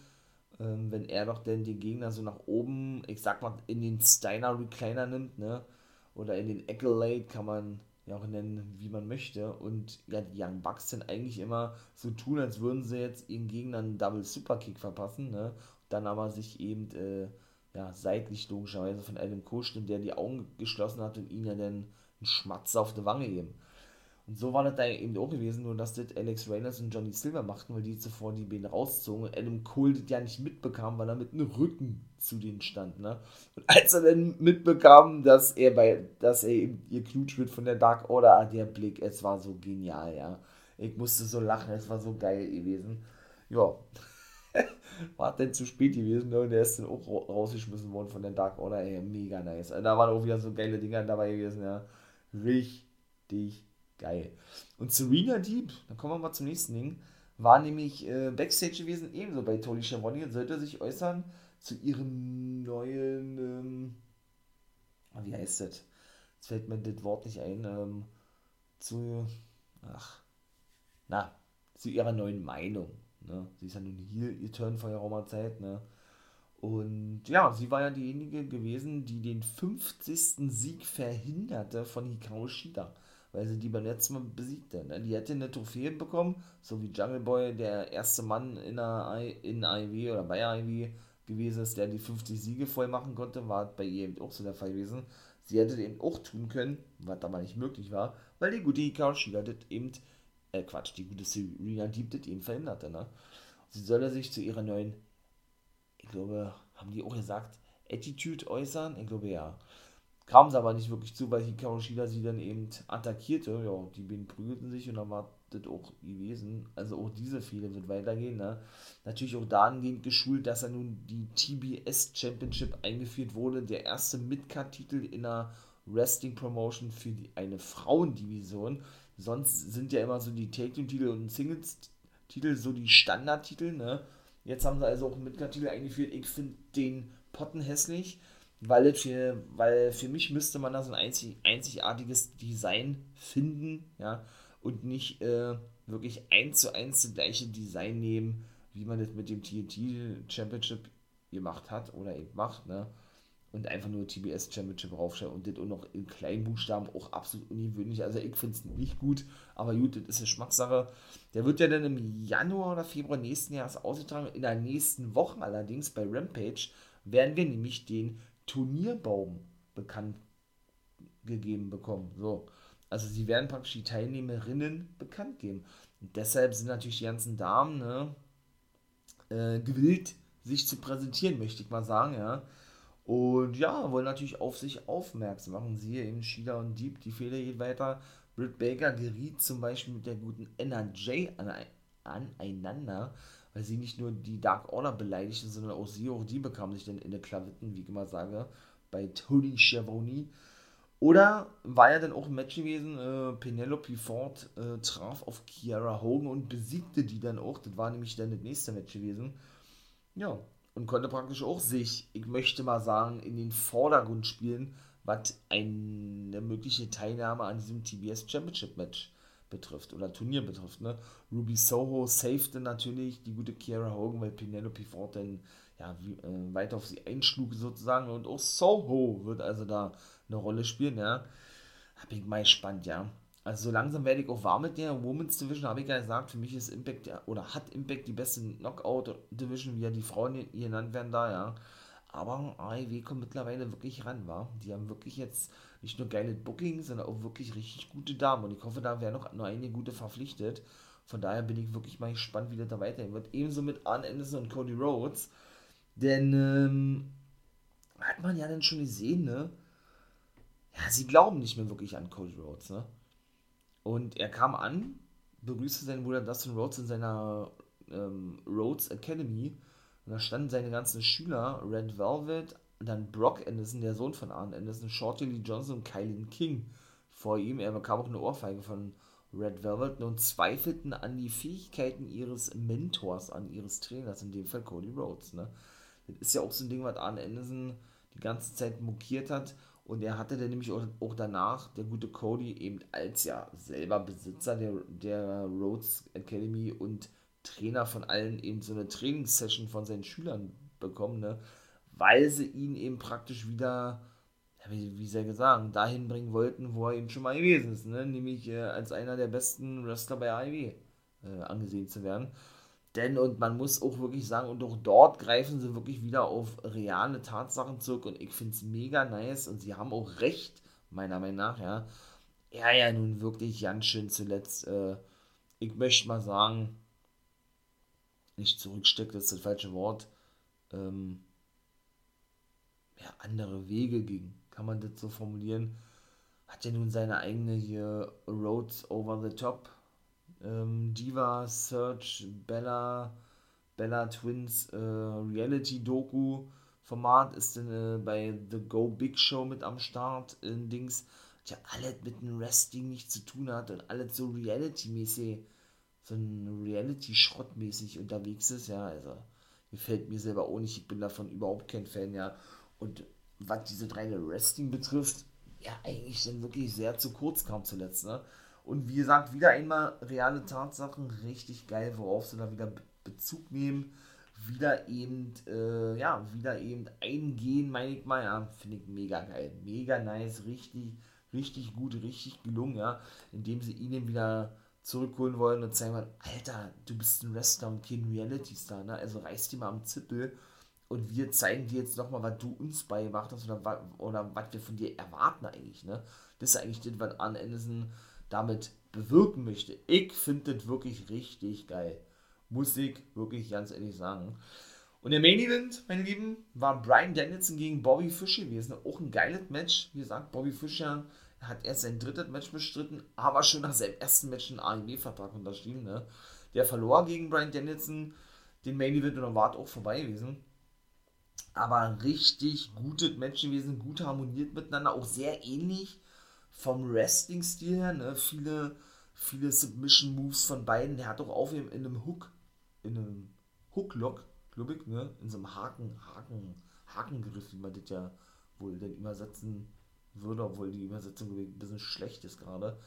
ähm, wenn er doch denn den Gegner so nach oben, ich sag mal, in den Steiner Recliner nimmt, ne, oder in den Accolade kann man ja auch nennen, wie man möchte. Und ja, die Young Bucks sind eigentlich immer so tun, als würden sie jetzt ihren Gegner einen Double Superkick verpassen, ne, dann aber sich eben, äh, ja, seitlich logischerweise von Adam Cole stimmt, der die Augen geschlossen hat und ihn ja dann einen Schmatzer auf die Wange geben. Und so war das da eben auch gewesen, nur dass das Alex Reynolds und Johnny Silver machten, weil die zuvor die Beine rauszogen und Adam Cole das ja nicht mitbekam, weil er mit einem Rücken zu denen stand, ne? Und als er dann mitbekam, dass er bei, dass er eben ihr Knutsch wird von der Dark Order, ah, der Blick, es war so genial, ja. Ich musste so lachen, es war so geil gewesen. Ja. war denn zu spät gewesen, ne? Und der ist dann auch rausgeschmissen worden von der Dark Order, ey, mega nice. Also da waren auch wieder so geile Dinger dabei gewesen, ja. Richtig Geil. Und Serena Deep, dann kommen wir mal zum nächsten Ding, war nämlich äh, Backstage gewesen, ebenso bei Tony Schiavone und sollte sich äußern zu ihrem neuen, ähm, wie heißt das? Jetzt fällt mir das Wort nicht ein, ähm, zu, ach, na, zu ihrer neuen Meinung. Ne? Sie ist ja nun hier ihr Turn vor ihrer Zeit, ne? Und ja, sie war ja diejenige gewesen, die den 50. Sieg verhinderte von Hikaru Shida weil sie die beim letzten Mal besiegte. Ne? Die hätte eine Trophäe bekommen, so wie Jungle Boy der erste Mann in, I, in IW oder bei IW gewesen ist, der die 50 Siege voll machen konnte, war bei ihr eben auch so der Fall gewesen. Sie hätte eben auch tun können, was aber nicht möglich war, weil die gute Hikaru Shida das eben, äh Quatsch, die gute Serena Deep das eben verhinderte. Ne? Sie solle sich zu ihrer neuen, ich glaube, haben die auch gesagt, Attitude äußern? Ich glaube ja kam es aber nicht wirklich zu, weil Hikaru Shida sie dann eben attackierte. Ja, die beiden prügelten sich und dann war das auch gewesen. Also auch diese Fehler wird weitergehen. Ne? Natürlich auch dahingehend geschult, dass er nun die TBS Championship eingeführt wurde. Der erste Midcard-Titel in einer Wrestling-Promotion für die, eine Frauendivision. Sonst sind ja immer so die Take-Titel und Singles-Titel so die Standardtitel. Ne? Jetzt haben sie also auch einen Midcard-Titel eingeführt. Ich finde den Potten hässlich weil, für, weil für mich müsste man da so ein einzig, einzigartiges Design finden, ja, und nicht äh, wirklich eins zu eins das gleiche Design nehmen, wie man das mit dem TNT Championship gemacht hat oder eben macht, ne, und einfach nur TBS Championship raufstellen und das auch noch in kleinen Buchstaben auch absolut ungewöhnlich. Also ich finde es nicht gut, aber gut, das ist eine Schmackssache. Der wird ja dann im Januar oder Februar nächsten Jahres ausgetragen. In der nächsten Woche allerdings bei Rampage werden wir nämlich den Turnierbaum bekannt gegeben bekommen. So. Also sie werden praktisch die Teilnehmerinnen bekannt geben. Und deshalb sind natürlich die ganzen Damen ne, äh, gewillt, sich zu präsentieren, möchte ich mal sagen, ja. Und ja, wollen natürlich auf sich aufmerksam machen. Siehe eben Sheila und Deep, die Fehler geht weiter. Britt Baker geriet zum Beispiel mit der guten NRJ aneinander weil sie nicht nur die Dark Order beleidigte, sondern auch sie, auch die bekamen sich dann in der Klavitten, wie ich immer sage, bei Tony Schiavone. Oder war ja dann auch ein Match gewesen, äh, Penelope Ford äh, traf auf Kiara Hogan und besiegte die dann auch. Das war nämlich dann das nächste Match gewesen. Ja, und konnte praktisch auch sich, ich möchte mal sagen, in den Vordergrund spielen, was eine mögliche Teilnahme an diesem TBS Championship Match betrifft oder Turnier betrifft. Ne? Ruby Soho safete natürlich die gute Kiara Hogan, weil Penelope Ford dann ja, wie, äh, weiter auf sie einschlug sozusagen und auch Soho wird also da eine Rolle spielen, ja. Hab ich mal gespannt, ja. Also so langsam werde ich auch warm mit der Women's Division, habe ich ja gesagt, für mich ist Impact ja, oder hat Impact die beste Knockout Division, wie ja die Frauen genannt werden da, ja. Aber AEW kommt mittlerweile wirklich ran, war. Die haben wirklich jetzt nicht nur geile Bookings, sondern auch wirklich richtig gute Damen. Und ich hoffe, da werden noch nur einige gute verpflichtet. Von daher bin ich wirklich mal gespannt, wie das da weitergehen wird. Ebenso mit Arn Anderson und Cody Rhodes. Denn ähm, hat man ja dann schon gesehen, ne? Ja, sie glauben nicht mehr wirklich an Cody Rhodes, ne? Und er kam an, begrüßte seinen Bruder Dustin Rhodes in seiner ähm, Rhodes Academy und da standen seine ganzen Schüler, Red Velvet, dann Brock Anderson, der Sohn von Arn Anderson, Shorty Lee Johnson und Kylie King vor ihm. Er bekam auch eine Ohrfeige von Red Velvet und zweifelten an die Fähigkeiten ihres Mentors, an ihres Trainers, in dem Fall Cody Rhodes. Ne? Das ist ja auch so ein Ding, was Arn Anderson die ganze Zeit mokiert hat. Und er hatte dann nämlich auch, auch danach, der gute Cody, eben als ja selber Besitzer der, der Rhodes Academy und Trainer von allen eben so eine Trainingssession von seinen Schülern bekommen, ne? weil sie ihn eben praktisch wieder, wie, wie ich sagen, dahin bringen wollten, wo er eben schon mal gewesen ist, ne? nämlich äh, als einer der besten Wrestler bei AEW äh, angesehen zu werden. Denn, und man muss auch wirklich sagen, und auch dort greifen sie wirklich wieder auf reale Tatsachen zurück und ich finde es mega nice und sie haben auch recht, meiner Meinung nach, ja. Er ja nun wirklich ganz schön zuletzt, äh, ich möchte mal sagen, nicht zurücksteckt, das ist das falsche Wort, ähm, ja, andere Wege ging, kann man das so formulieren. Hat ja nun seine eigene hier Roads Over the Top, ähm, Diva Search, Bella, Bella Twins äh, Reality Doku Format ist dann äh, bei The Go Big Show mit am Start in Dings, ja alles mit dem Wrestling nichts zu tun hat und alles so Reality-mäßig so ein Reality-Schrott-mäßig unterwegs ist, ja, also gefällt mir selber auch nicht, ich bin davon überhaupt kein Fan, ja, und was diese reine Wrestling betrifft, ja, eigentlich dann wirklich sehr zu kurz kam zuletzt, ne, und wie gesagt, wieder einmal reale Tatsachen, richtig geil, worauf sie da wieder Bezug nehmen, wieder eben, äh, ja, wieder eben eingehen, meine ich mal, ja, finde ich mega geil, mega nice, richtig, richtig gut, richtig gelungen, ja, indem sie ihnen wieder zurückholen wollen und sagen, Alter, du bist ein Wrestler und kein Reality-Star, ne? also reiß die mal am Zippel und wir zeigen dir jetzt nochmal, was du uns beigebracht hast oder, oder was wir von dir erwarten eigentlich. Ne? Das ist eigentlich das, was Arne Anderson damit bewirken möchte. Ich finde das wirklich richtig geil. Muss ich wirklich ganz ehrlich sagen. Und der Main Event, meine Lieben, war Brian Danielson gegen Bobby Fish gewesen. Auch ein geiles Match. Wie gesagt, Bobby Fischer er hat erst sein drittes Match bestritten, aber schon nach seinem ersten Match einen AEW-Vertrag unterschrieben. Ne? Der verlor gegen Brian Danielson den Main Event und war auch vorbei gewesen. Aber richtig gutes Match gewesen, gut harmoniert miteinander, auch sehr ähnlich vom Wrestling-Stil her. Ne? Viele, viele Submission-Moves von beiden. Der hat auch auf in einem Hook, in einem Hook-Lock, glaube ich, ne? in so einem Haken, Haken, Hakengriff, wie man das ja wohl dann übersetzen würde, obwohl die Übersetzung ein bisschen schlecht ist gerade.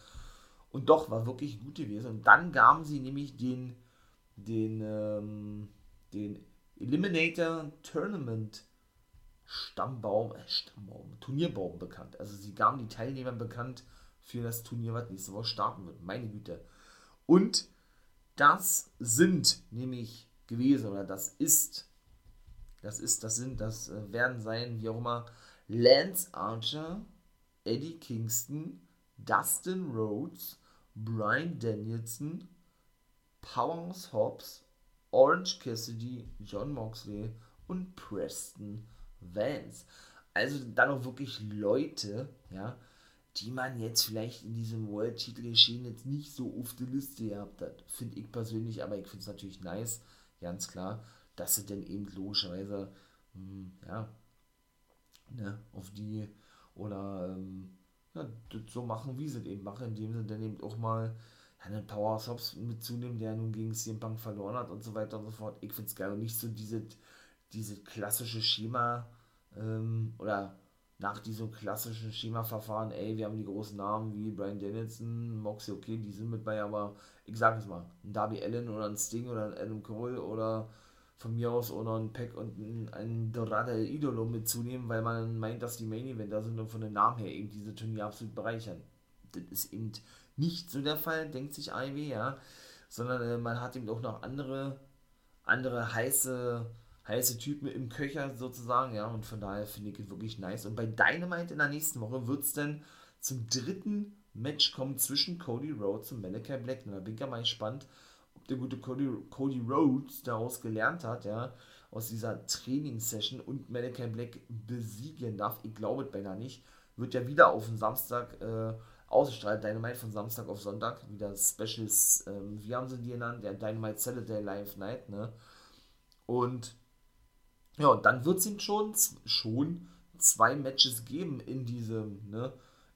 Und doch, war wirklich gut gewesen. Und dann gaben sie nämlich den, den, ähm, den Eliminator Tournament Stammbaum, äh, Stammbaum, Turnierbaum bekannt. Also sie gaben die Teilnehmer bekannt für das Turnier, was nächste Woche starten wird. Meine Güte. Und das sind nämlich gewesen, oder das ist, das ist, das sind, das äh, werden sein, wie auch immer, Lance Archer, Eddie Kingston, Dustin Rhodes, Brian Danielson, Powers Hobbs, Orange Cassidy, John Moxley und Preston Vance. Also dann auch wirklich Leute, ja, die man jetzt vielleicht in diesem World-Titel geschehen jetzt nicht so auf der Liste gehabt hat. Finde ich persönlich, aber ich finde es natürlich nice, ganz klar, dass sie dann eben logischerweise, mh, hm, ja, ne, auf die oder ähm, ja, so machen, wie sie es eben machen, indem sie dann eben auch mal einen Powerhouse Hobbs mitzunehmen, der nun gegen CM Punk verloren hat und so weiter und so fort. Ich finde es geil und nicht so diese, diese klassische Schema ähm, oder nach diesem klassischen Schema-Verfahren, ey, wir haben die großen Namen wie Brian Danielson, Moxie, okay, die sind mit bei, aber ich sage es mal, ein Darby Allen oder ein Sting oder ein Adam Cole oder von mir aus oder ein Pack und ein, Dorada Idolo mitzunehmen, weil man meint, dass die Main Eventer sind und von den Namen her eben diese Turnier absolut bereichern. Das ist eben nicht so der Fall, denkt sich AEW, ja, sondern äh, man hat eben auch noch andere, andere heiße, heiße Typen im Köcher sozusagen, ja, und von daher finde ich es wirklich nice. Und bei Dynamite in der nächsten Woche wird es dann zum dritten Match kommen zwischen Cody Rhodes und Malachi Black. Und da bin ich ja mal gespannt, der gute Cody, Cody Rhodes daraus gelernt hat, ja, aus dieser Trainingssession und Malachi Black besiegen darf. Ich glaube es beinahe nicht. Wird ja wieder auf den Samstag äh, ausgestrahlt. Dynamite von Samstag auf Sonntag. Wieder Specials, ähm, wie haben sie die genannt? Der Dynamite Saturday Live Night, ne? Und ja, und dann wird es ihm schon, schon zwei Matches geben in diesem, ne?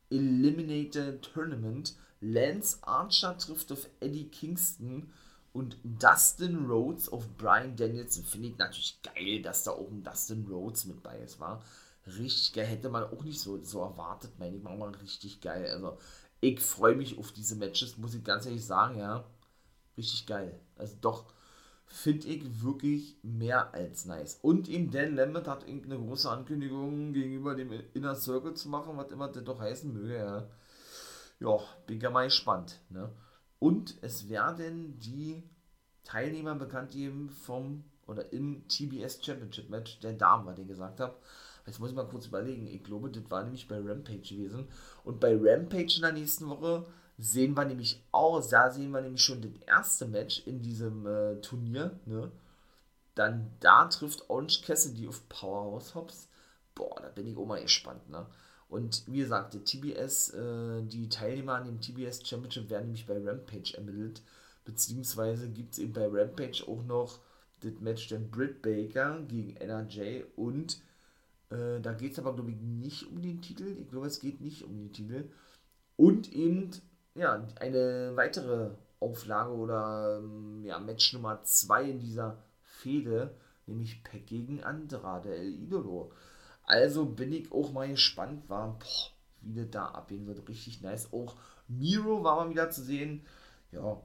Eliminated Tournament. Lance Archer trifft auf Eddie Kingston und Dustin Rhodes auf Brian Danielson. Finde ich natürlich geil, dass da oben Dustin Rhodes mit bei ist, war. Richtig geil, hätte man auch nicht so, so erwartet, meine ich mal, richtig geil. Also, ich freue mich auf diese Matches, muss ich ganz ehrlich sagen, ja. Richtig geil. Also, doch, finde ich wirklich mehr als nice. Und eben Dan Lambert hat irgendeine große Ankündigung gegenüber dem Inner Circle zu machen, was immer das doch heißen möge, ja. Ja, bin ja mal gespannt, ne. Und es werden die Teilnehmer bekannt geben vom oder im TBS Championship Match der Damen, was ich gesagt habe. Jetzt muss ich mal kurz überlegen. Ich glaube, das war nämlich bei Rampage gewesen. Und bei Rampage in der nächsten Woche sehen wir nämlich auch, da sehen wir nämlich schon das erste Match in diesem äh, Turnier. Ne? Dann da trifft Orange Cassidy auf Powerhouse Hobbs. Boah, da bin ich auch mal gespannt. Ne? Und wie gesagt, die TBS, äh, die Teilnehmer an dem TBS Championship werden nämlich bei Rampage ermittelt. Beziehungsweise gibt es eben bei Rampage auch noch das Match der Britt Baker gegen NRJ und äh, da geht es aber, glaube ich, nicht um den Titel. Ich glaube, es geht nicht um den Titel. Und eben ja, eine weitere Auflage oder ähm, ja, Match Nummer 2 in dieser Fehde, nämlich Peck gegen Andrade El Idolo. Also bin ich auch mal gespannt, war, boah, wie das da abgehen wird. Richtig nice. Auch Miro war mal wieder zu sehen. Ja,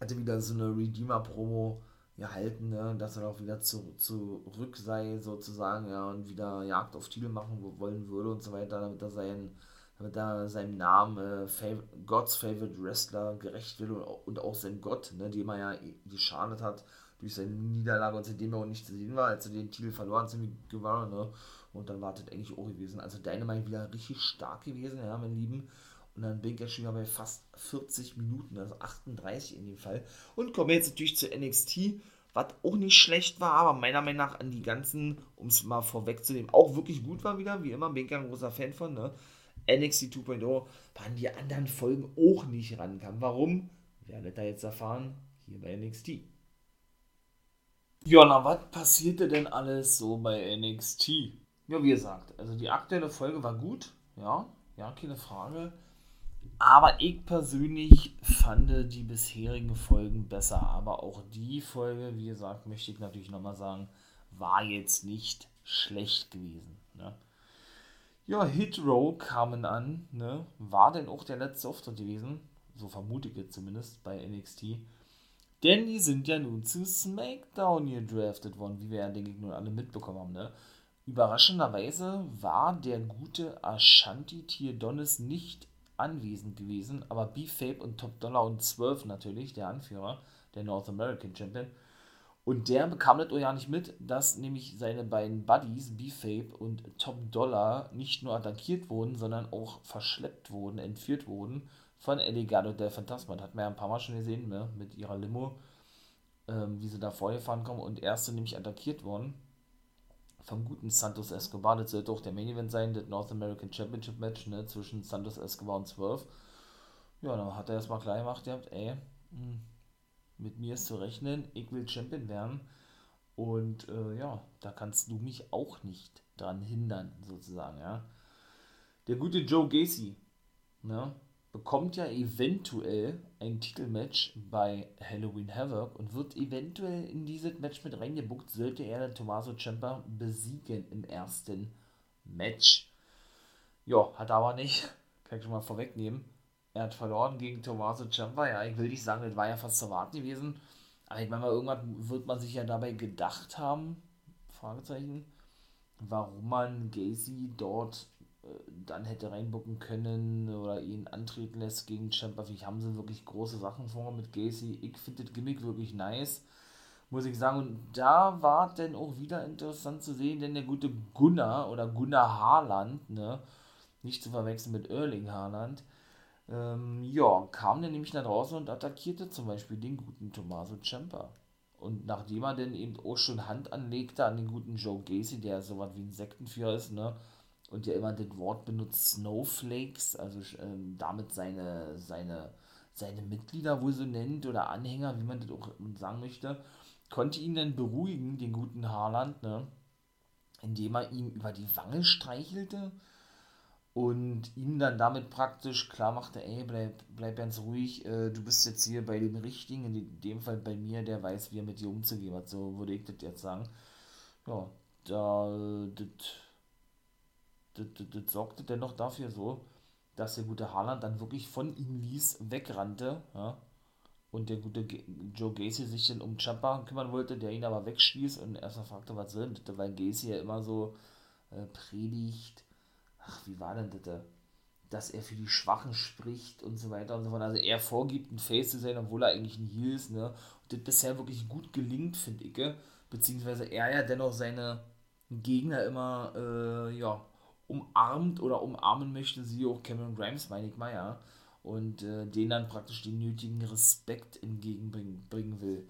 hatte wieder so eine Redeemer-Promo gehalten, ne, dass er auch wieder zu, zurück sei, sozusagen, ja, und wieder Jagd auf Titel machen wollen würde und so weiter, damit er seinen damit er seinem Namen äh, Gods Favorite Wrestler gerecht wird und, und auch sein Gott, ne, dem er ja geschadet hat durch seine Niederlage und seitdem er auch nicht zu sehen war, als er den Titel verloren ziemlich gewann, ne, und dann war das eigentlich auch gewesen. Also Dynamite wieder richtig stark gewesen, ja, mein Lieben. Und dann bin ich ja schon wieder bei fast 40 Minuten, also 38 in dem Fall. Und komme jetzt natürlich zu NXT, was auch nicht schlecht war, aber meiner Meinung nach an die ganzen, um es mal vorwegzunehmen, auch wirklich gut war wieder. Wie immer bin ich ja ein großer Fan von, ne? NXT 2.0 waren die anderen Folgen auch nicht rankamen. Warum? Werdet ihr jetzt erfahren, hier bei NXT. Ja, was passierte denn alles so bei NXT? Ja, wie gesagt, also die aktuelle Folge war gut, ja, ja, keine Frage. Aber ich persönlich fand die bisherigen Folgen besser. Aber auch die Folge, wie gesagt, möchte ich natürlich nochmal sagen, war jetzt nicht schlecht gewesen. Ne? Ja, Hit Row kamen an, ne? War denn auch der letzte Auftritt gewesen? So vermute ich jetzt zumindest bei NXT. Denn die sind ja nun zu SmackDown gedraftet worden, wie wir ja, denke ich, nun alle mitbekommen haben, ne? Überraschenderweise war der gute Ashanti Tierdonis nicht anwesend gewesen, aber B-Fape und Top Dollar und 12 natürlich, der Anführer, der North American Champion, und der bekam das auch ja nicht mit, dass nämlich seine beiden Buddies, B-Fape und Top Dollar, nicht nur attackiert wurden, sondern auch verschleppt wurden, entführt wurden von Eligado del Phantasma. Das hat man ja ein paar Mal schon gesehen, ne? mit ihrer Limo, ähm, wie sie da vorgefahren kommen und erst sind nämlich attackiert worden vom guten Santos Escobar. Das sollte auch der Main Event sein, das North American Championship Match ne? zwischen Santos Escobar und 12. Ja, dann hat er erstmal klar gemacht, ihr habt, ey, hm, mit mir ist zu rechnen, ich will Champion werden. Und äh, ja, da kannst du mich auch nicht dran hindern, sozusagen, ja. Der gute Joe Gacy, ne, bekommt ja eventuell ein Titelmatch bei Halloween Havoc und wird eventuell in dieses Match mit reingebuckt, sollte er den Tommaso Ciampa besiegen im ersten Match. Ja, hat aber nicht. Kann ich schon mal vorwegnehmen. Er hat verloren gegen Tommaso Ciampa. Ja, ich will nicht sagen, das war ja fast zu erwarten gewesen. Aber ich meine mal, irgendwann wird man sich ja dabei gedacht haben, Fragezeichen, warum man Gacy dort dann hätte reinbucken können oder ihn antreten lässt gegen Ciampa. Vielleicht haben sie wirklich große Sachen vor mit Gacy. Ich finde das Gimmick wirklich nice, muss ich sagen. Und da war dann auch wieder interessant zu sehen, denn der gute Gunnar oder Gunnar Haaland, ne, nicht zu verwechseln mit Erling Haaland, ähm, ja, kam dann nämlich nach draußen und attackierte zum Beispiel den guten Tommaso Ciampa. Und nachdem er dann eben auch schon Hand anlegte an den guten Joe Gacy, der so was wie ein Sektenführer ist, ne, und ja immer das Wort benutzt Snowflakes, also ähm, damit seine, seine, seine Mitglieder wohl so nennt oder Anhänger, wie man das auch sagen möchte, konnte ihn dann beruhigen, den guten Haaland, ne, indem er ihm über die Wange streichelte und ihm dann damit praktisch klar machte, ey, bleib, bleib ganz ruhig, äh, du bist jetzt hier bei dem Richtigen, in dem Fall bei mir, der weiß, wie er mit dir umzugehen hat, so würde ich das jetzt sagen. Ja, da, das, das, das, sorgte dennoch dafür so, dass der gute Haaland dann wirklich von ihm ließ, wegrannte, ja, und der gute Joe Gacy sich dann um Champa kümmern wollte, der ihn aber wegstieß und erstmal fragte, was soll denn das, weil Gacy ja immer so äh, predigt, ach, wie war denn das, dass er für die Schwachen spricht und so weiter und so fort. Also er vorgibt, ein Face zu sein, obwohl er eigentlich ein Heel ist, ne? Und das bisher wirklich gut gelingt, finde ich, beziehungsweise er ja dennoch seine Gegner immer, äh, ja, umarmt oder umarmen möchte, sie auch Cameron Grimes, meine ich mal, ja. Und äh, denen dann praktisch den nötigen Respekt entgegenbringen bringen will.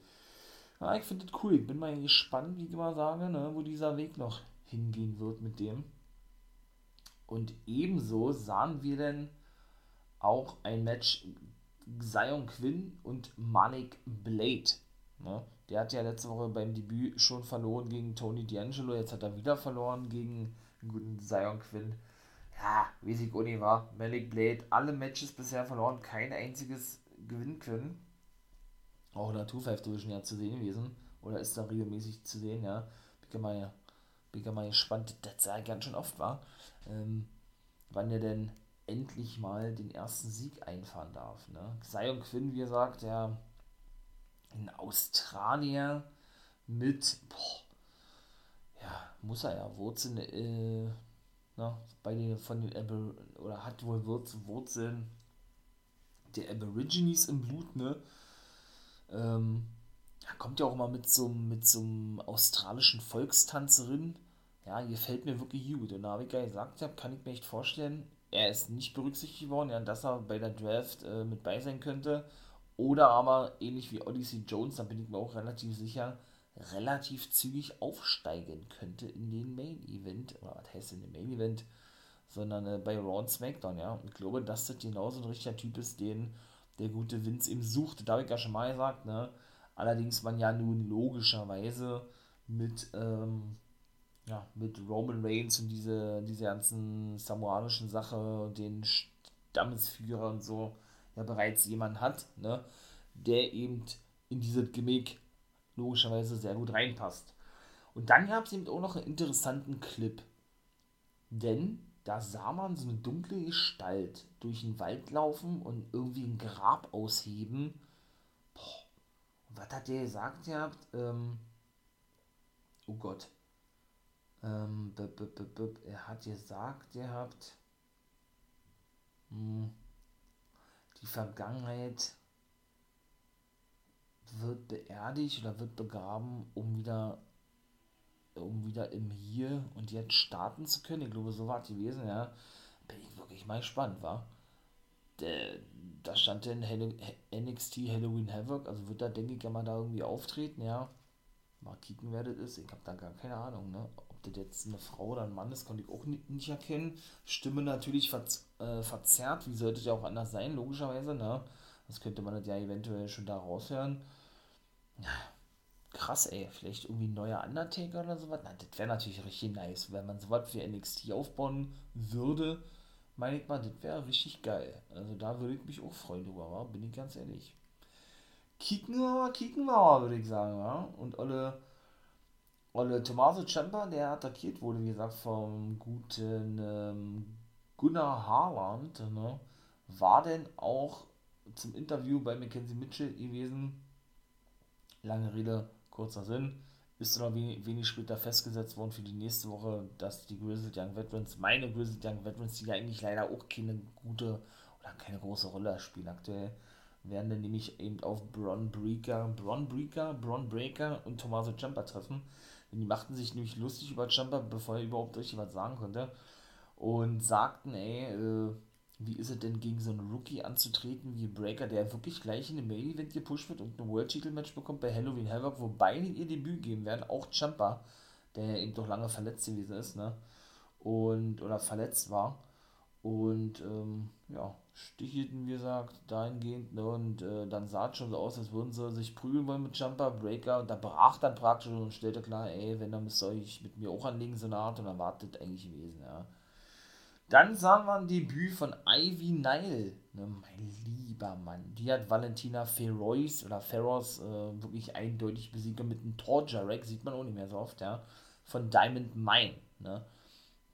Ja, ich finde das cool. Ich bin mal gespannt, wie ich immer sage, ne, wo dieser Weg noch hingehen wird mit dem. Und ebenso sahen wir dann auch ein Match Zion Quinn und Manik Blade. Ne? Der hat ja letzte Woche beim Debüt schon verloren gegen Tony D'Angelo, jetzt hat er wieder verloren gegen den guten Zion Quinn. Ja, wie sich Uni war. Malik Blade, alle Matches bisher verloren, kein einziges gewinnen können. Auch in der 2-5 Division ja zu sehen gewesen. Oder ist da regelmäßig zu sehen, ja. Bin mal, bin mal gespannt, das ja ganz schön oft war ähm, wann er denn endlich mal den ersten Sieg einfahren darf. Ne? Zion Quinn, wie gesagt, der in Australien mit, boah, ja, muss er ja Wurzeln, äh, na, bei den, von den, Aber oder hat wohl Wurzeln der Aborigines im Blut, ne? Ähm, kommt ja auch mal mit so, mit so einem australischen Volkstanzerin ja, gefällt mir wirklich gut. Und da habe ich ja gesagt kann ich mir echt vorstellen, er ist nicht berücksichtigt worden, ja, dass er bei der Draft äh, mit bei sein könnte. Oder aber ähnlich wie Odyssey Jones, da bin ich mir auch relativ sicher, relativ zügig aufsteigen könnte in den Main Event. Oder was heißt in den Main Event? Sondern äh, bei Raw und SmackDown, ja. Und ich glaube, dass das genauso ein richtiger Typ ist, den der gute Vince eben sucht. Da habe ich ja schon mal gesagt, ne. Allerdings man ja nun logischerweise mit, ähm, ja, mit Roman Reigns und diese, diese ganzen samoanischen Sache und den Stammesführer und so ja bereits jemand hat, ne, der eben in dieses Gimmick logischerweise sehr gut reinpasst. Und dann gab es eben auch noch einen interessanten Clip. Denn da sah man so eine dunkle Gestalt durch den Wald laufen und irgendwie ein Grab ausheben. Boah. Was hat der gesagt gehabt? Ähm, oh Gott. Ähm, b -b -b er hat gesagt, er hat hm, die Vergangenheit wird beerdigt oder wird begraben, um wieder um wieder im Hier und Jetzt starten zu können. Ich glaube, so war es gewesen, ja. Bin ich wirklich mal gespannt, war. Da stand denn NXT Halloween Havoc, also wird da, denke ich, ja mal da irgendwie auftreten, ja. Mal kicken, wer das ist. Ich habe da gar keine Ahnung, ne ob das jetzt eine Frau oder ein Mann ist, konnte ich auch nicht, nicht erkennen. Stimme natürlich verz äh, verzerrt, wie sollte es ja auch anders sein, logischerweise, ne? Das könnte man das ja eventuell schon da raushören. Ja, krass, ey, vielleicht irgendwie ein neuer Undertaker oder sowas. Na, das wäre natürlich richtig nice, wenn man sowas für NXT aufbauen würde meine ich mal, das wäre richtig geil. Also da würde ich mich auch freuen drüber, wa? bin ich ganz ehrlich. Kicken wir mal, kicken wir mal, würde ich sagen, wa? Und alle, alle Tommaso Ciampa, der attackiert wurde, wie gesagt, vom guten ähm, Gunnar Harland, ne? war denn auch zum Interview bei Mackenzie Mitchell gewesen. Lange Rede, kurzer Sinn ist dann wenig, später festgesetzt worden für die nächste Woche, dass die Grizzled Young Veterans, meine Grizzled Young Veterans, die ja eigentlich leider auch keine gute oder keine große Rolle spielen aktuell, werden dann nämlich eben auf Bron Breaker, Bron Breaker, Bron Breaker und Tommaso Ciampa treffen. Denn die machten sich nämlich lustig über Ciampa, bevor er überhaupt richtig was sagen konnte. Und sagten, ey, äh, wie ist es denn gegen so einen Rookie anzutreten wie Breaker, der wirklich gleich in den Main Event gepusht wird und ein World Title Match bekommt bei Halloween Havoc, wo beide ihr Debüt geben werden, auch Champa, der eben doch lange verletzt gewesen ist, ne? Und, oder verletzt war. Und, ähm, ja, stichelten, wie gesagt, dahingehend, ne? Und äh, dann sah es schon so aus, als würden sie sich prügeln wollen mit Champa, Breaker, und da brach dann praktisch und stellte klar, ey, wenn, dann müsst ihr euch mit mir auch anlegen, so eine Art, und dann wartet eigentlich gewesen, ja. Dann sahen wir ein Debüt von Ivy Nile. Ne, mein lieber Mann. Die hat Valentina Ferrois oder Ferros äh, wirklich eindeutig besiegt mit einem Torjarek. Sieht man auch nicht mehr so oft, ja. Von Diamond Mine. Ne?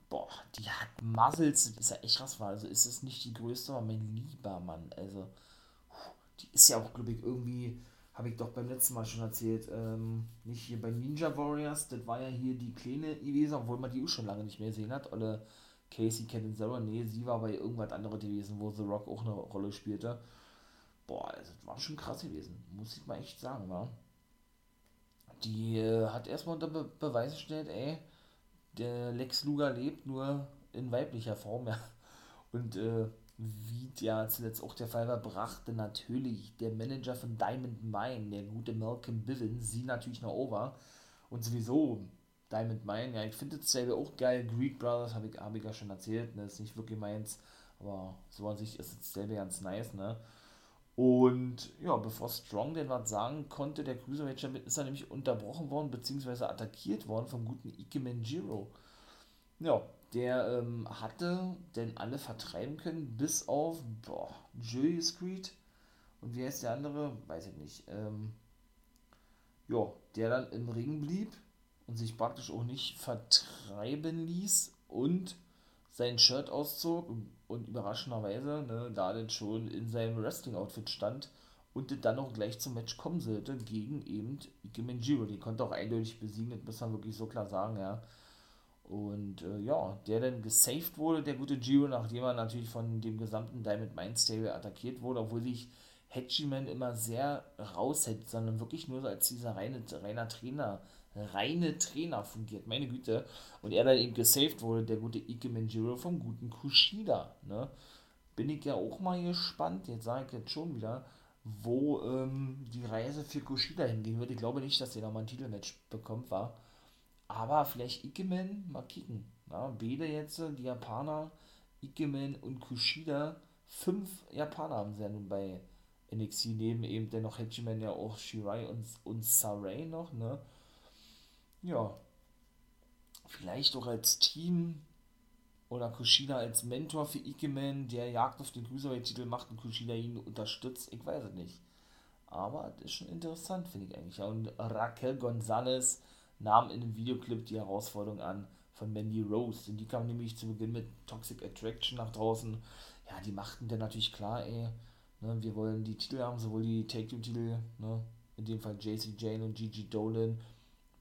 Boah, die hat Muzzles. Ist ja echt was war. Also ist es nicht die größte, aber mein lieber Mann. Also, die ist ja auch, glaube ich, irgendwie. Habe ich doch beim letzten Mal schon erzählt. Ähm, nicht hier bei Ninja Warriors. Das war ja hier die kleine gewesen, obwohl man die auch schon lange nicht mehr gesehen hat. Oder Casey Catanzaro, nee, sie war bei irgendwas anderes gewesen, wo The Rock auch eine Rolle spielte. Boah, also, das war schon krass gewesen, muss ich mal echt sagen, wa? Die äh, hat erstmal unter Be Beweis gestellt, ey, der Lex Luger lebt nur in weiblicher Form, ja. Und äh, wie ja zuletzt auch der Fall war, brachte natürlich der Manager von Diamond Mine, der gute Malcolm Bivin, sie natürlich noch over. Und sowieso Diamond Mine, ja, ich finde das selber auch geil. Greek Brothers habe ich, hab ich ja schon erzählt, ne, ist nicht wirklich meins, aber so an sich ist es selber ganz nice, ne. Und ja, bevor Strong denn was sagen konnte, der Cruiserweight Champion ist er nämlich unterbrochen worden, beziehungsweise attackiert worden vom guten Ike Manjiro. Ja, der ähm, hatte denn alle vertreiben können, bis auf, boah, Julius Creed. Und wie heißt der andere? Weiß ich nicht. Ähm, ja, der dann im Ring blieb und sich praktisch auch nicht vertreiben ließ und sein Shirt auszog und, überraschenderweise, ne, da denn schon in seinem Wrestling-Outfit stand und dann auch gleich zum Match kommen sollte gegen eben Ike Manjiro. Die konnte auch eindeutig besiegen, das muss man wirklich so klar sagen, ja. Und äh, ja, der dann gesaved wurde, der gute Giro, nachdem er natürlich von dem gesamten Diamond Mind Stable attackiert wurde, obwohl sich Hedgeman immer sehr raushält, sondern wirklich nur so als dieser reine, reiner Trainer reine Trainer fungiert, meine Güte. Und er dann eben gesaved wurde, der gute Ike Manjiro vom guten Kushida. Ne? Bin ich ja auch mal gespannt, jetzt sage ich jetzt schon wieder, wo ähm, die Reise für Kushida hingehen wird. Ich glaube nicht, dass er nochmal ein Titelmatch bekommt, war. Aber vielleicht Ikemen, mal kicken. Na, beide jetzt, die Japaner, Ikemen und Kushida, fünf Japaner haben sie ja nun bei NXT, neben eben dennoch Hedgeman ja auch Shirai und, und Saray noch, ne? Ja, vielleicht auch als Team oder Kushida als Mentor für Ikemen, der Jagd auf den Cruiserweight-Titel macht und Kushida ihn unterstützt, ich weiß es nicht. Aber das ist schon interessant, finde ich eigentlich. Und Raquel Gonzalez nahm in dem Videoclip die Herausforderung an von Mandy Rose. Denn die kam nämlich zu Beginn mit Toxic Attraction nach draußen. Ja, die machten dann natürlich klar, ey, ne, wir wollen die Titel haben, sowohl die Take-Two-Titel, ne, in dem Fall JC Jane und Gigi Dolan,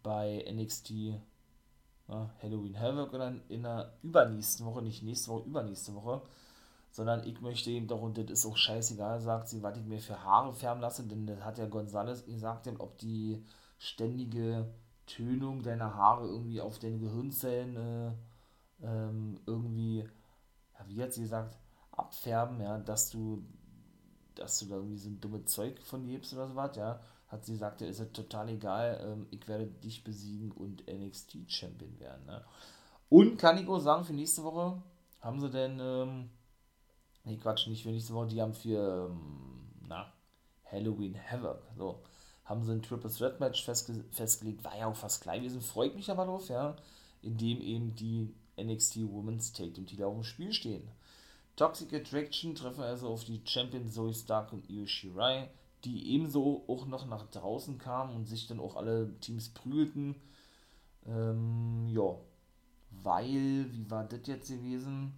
bei NXT ja, Halloween Havoc oder in der übernächsten Woche, nicht nächste Woche, übernächste Woche, sondern ich möchte eben doch, und das ist auch scheißegal, sagt sie, was ich mir für Haare färben lasse, denn das hat ja Gonzales gesagt, denn ob die ständige Tönung deiner Haare irgendwie auf deine Gehirnzellen äh, ähm, irgendwie, wie hat sie gesagt, abfärben, ja, dass du, dass du da irgendwie so ein dummes Zeug von lebst oder so was, ja, hat sie gesagt, ist es total egal, ähm, ich werde dich besiegen und NXT-Champion werden. Ne? Und kann ich auch sagen, für nächste Woche haben sie denn, ähm, nee, Quatsch, nicht für nächste Woche, die haben für, ähm, na, Halloween Havoc, so, haben sie ein Triple Threat Match festge festgelegt, war ja auch fast klein gewesen, freut mich aber drauf, ja, indem eben die NXT Women's Take Team Titel auf dem Spiel stehen. Toxic Attraction treffen also auf die Champion Zoe Stark und Io Shirai, die ebenso auch noch nach draußen kamen und sich dann auch alle Teams prügelten. Ähm, ja, weil, wie war das jetzt gewesen?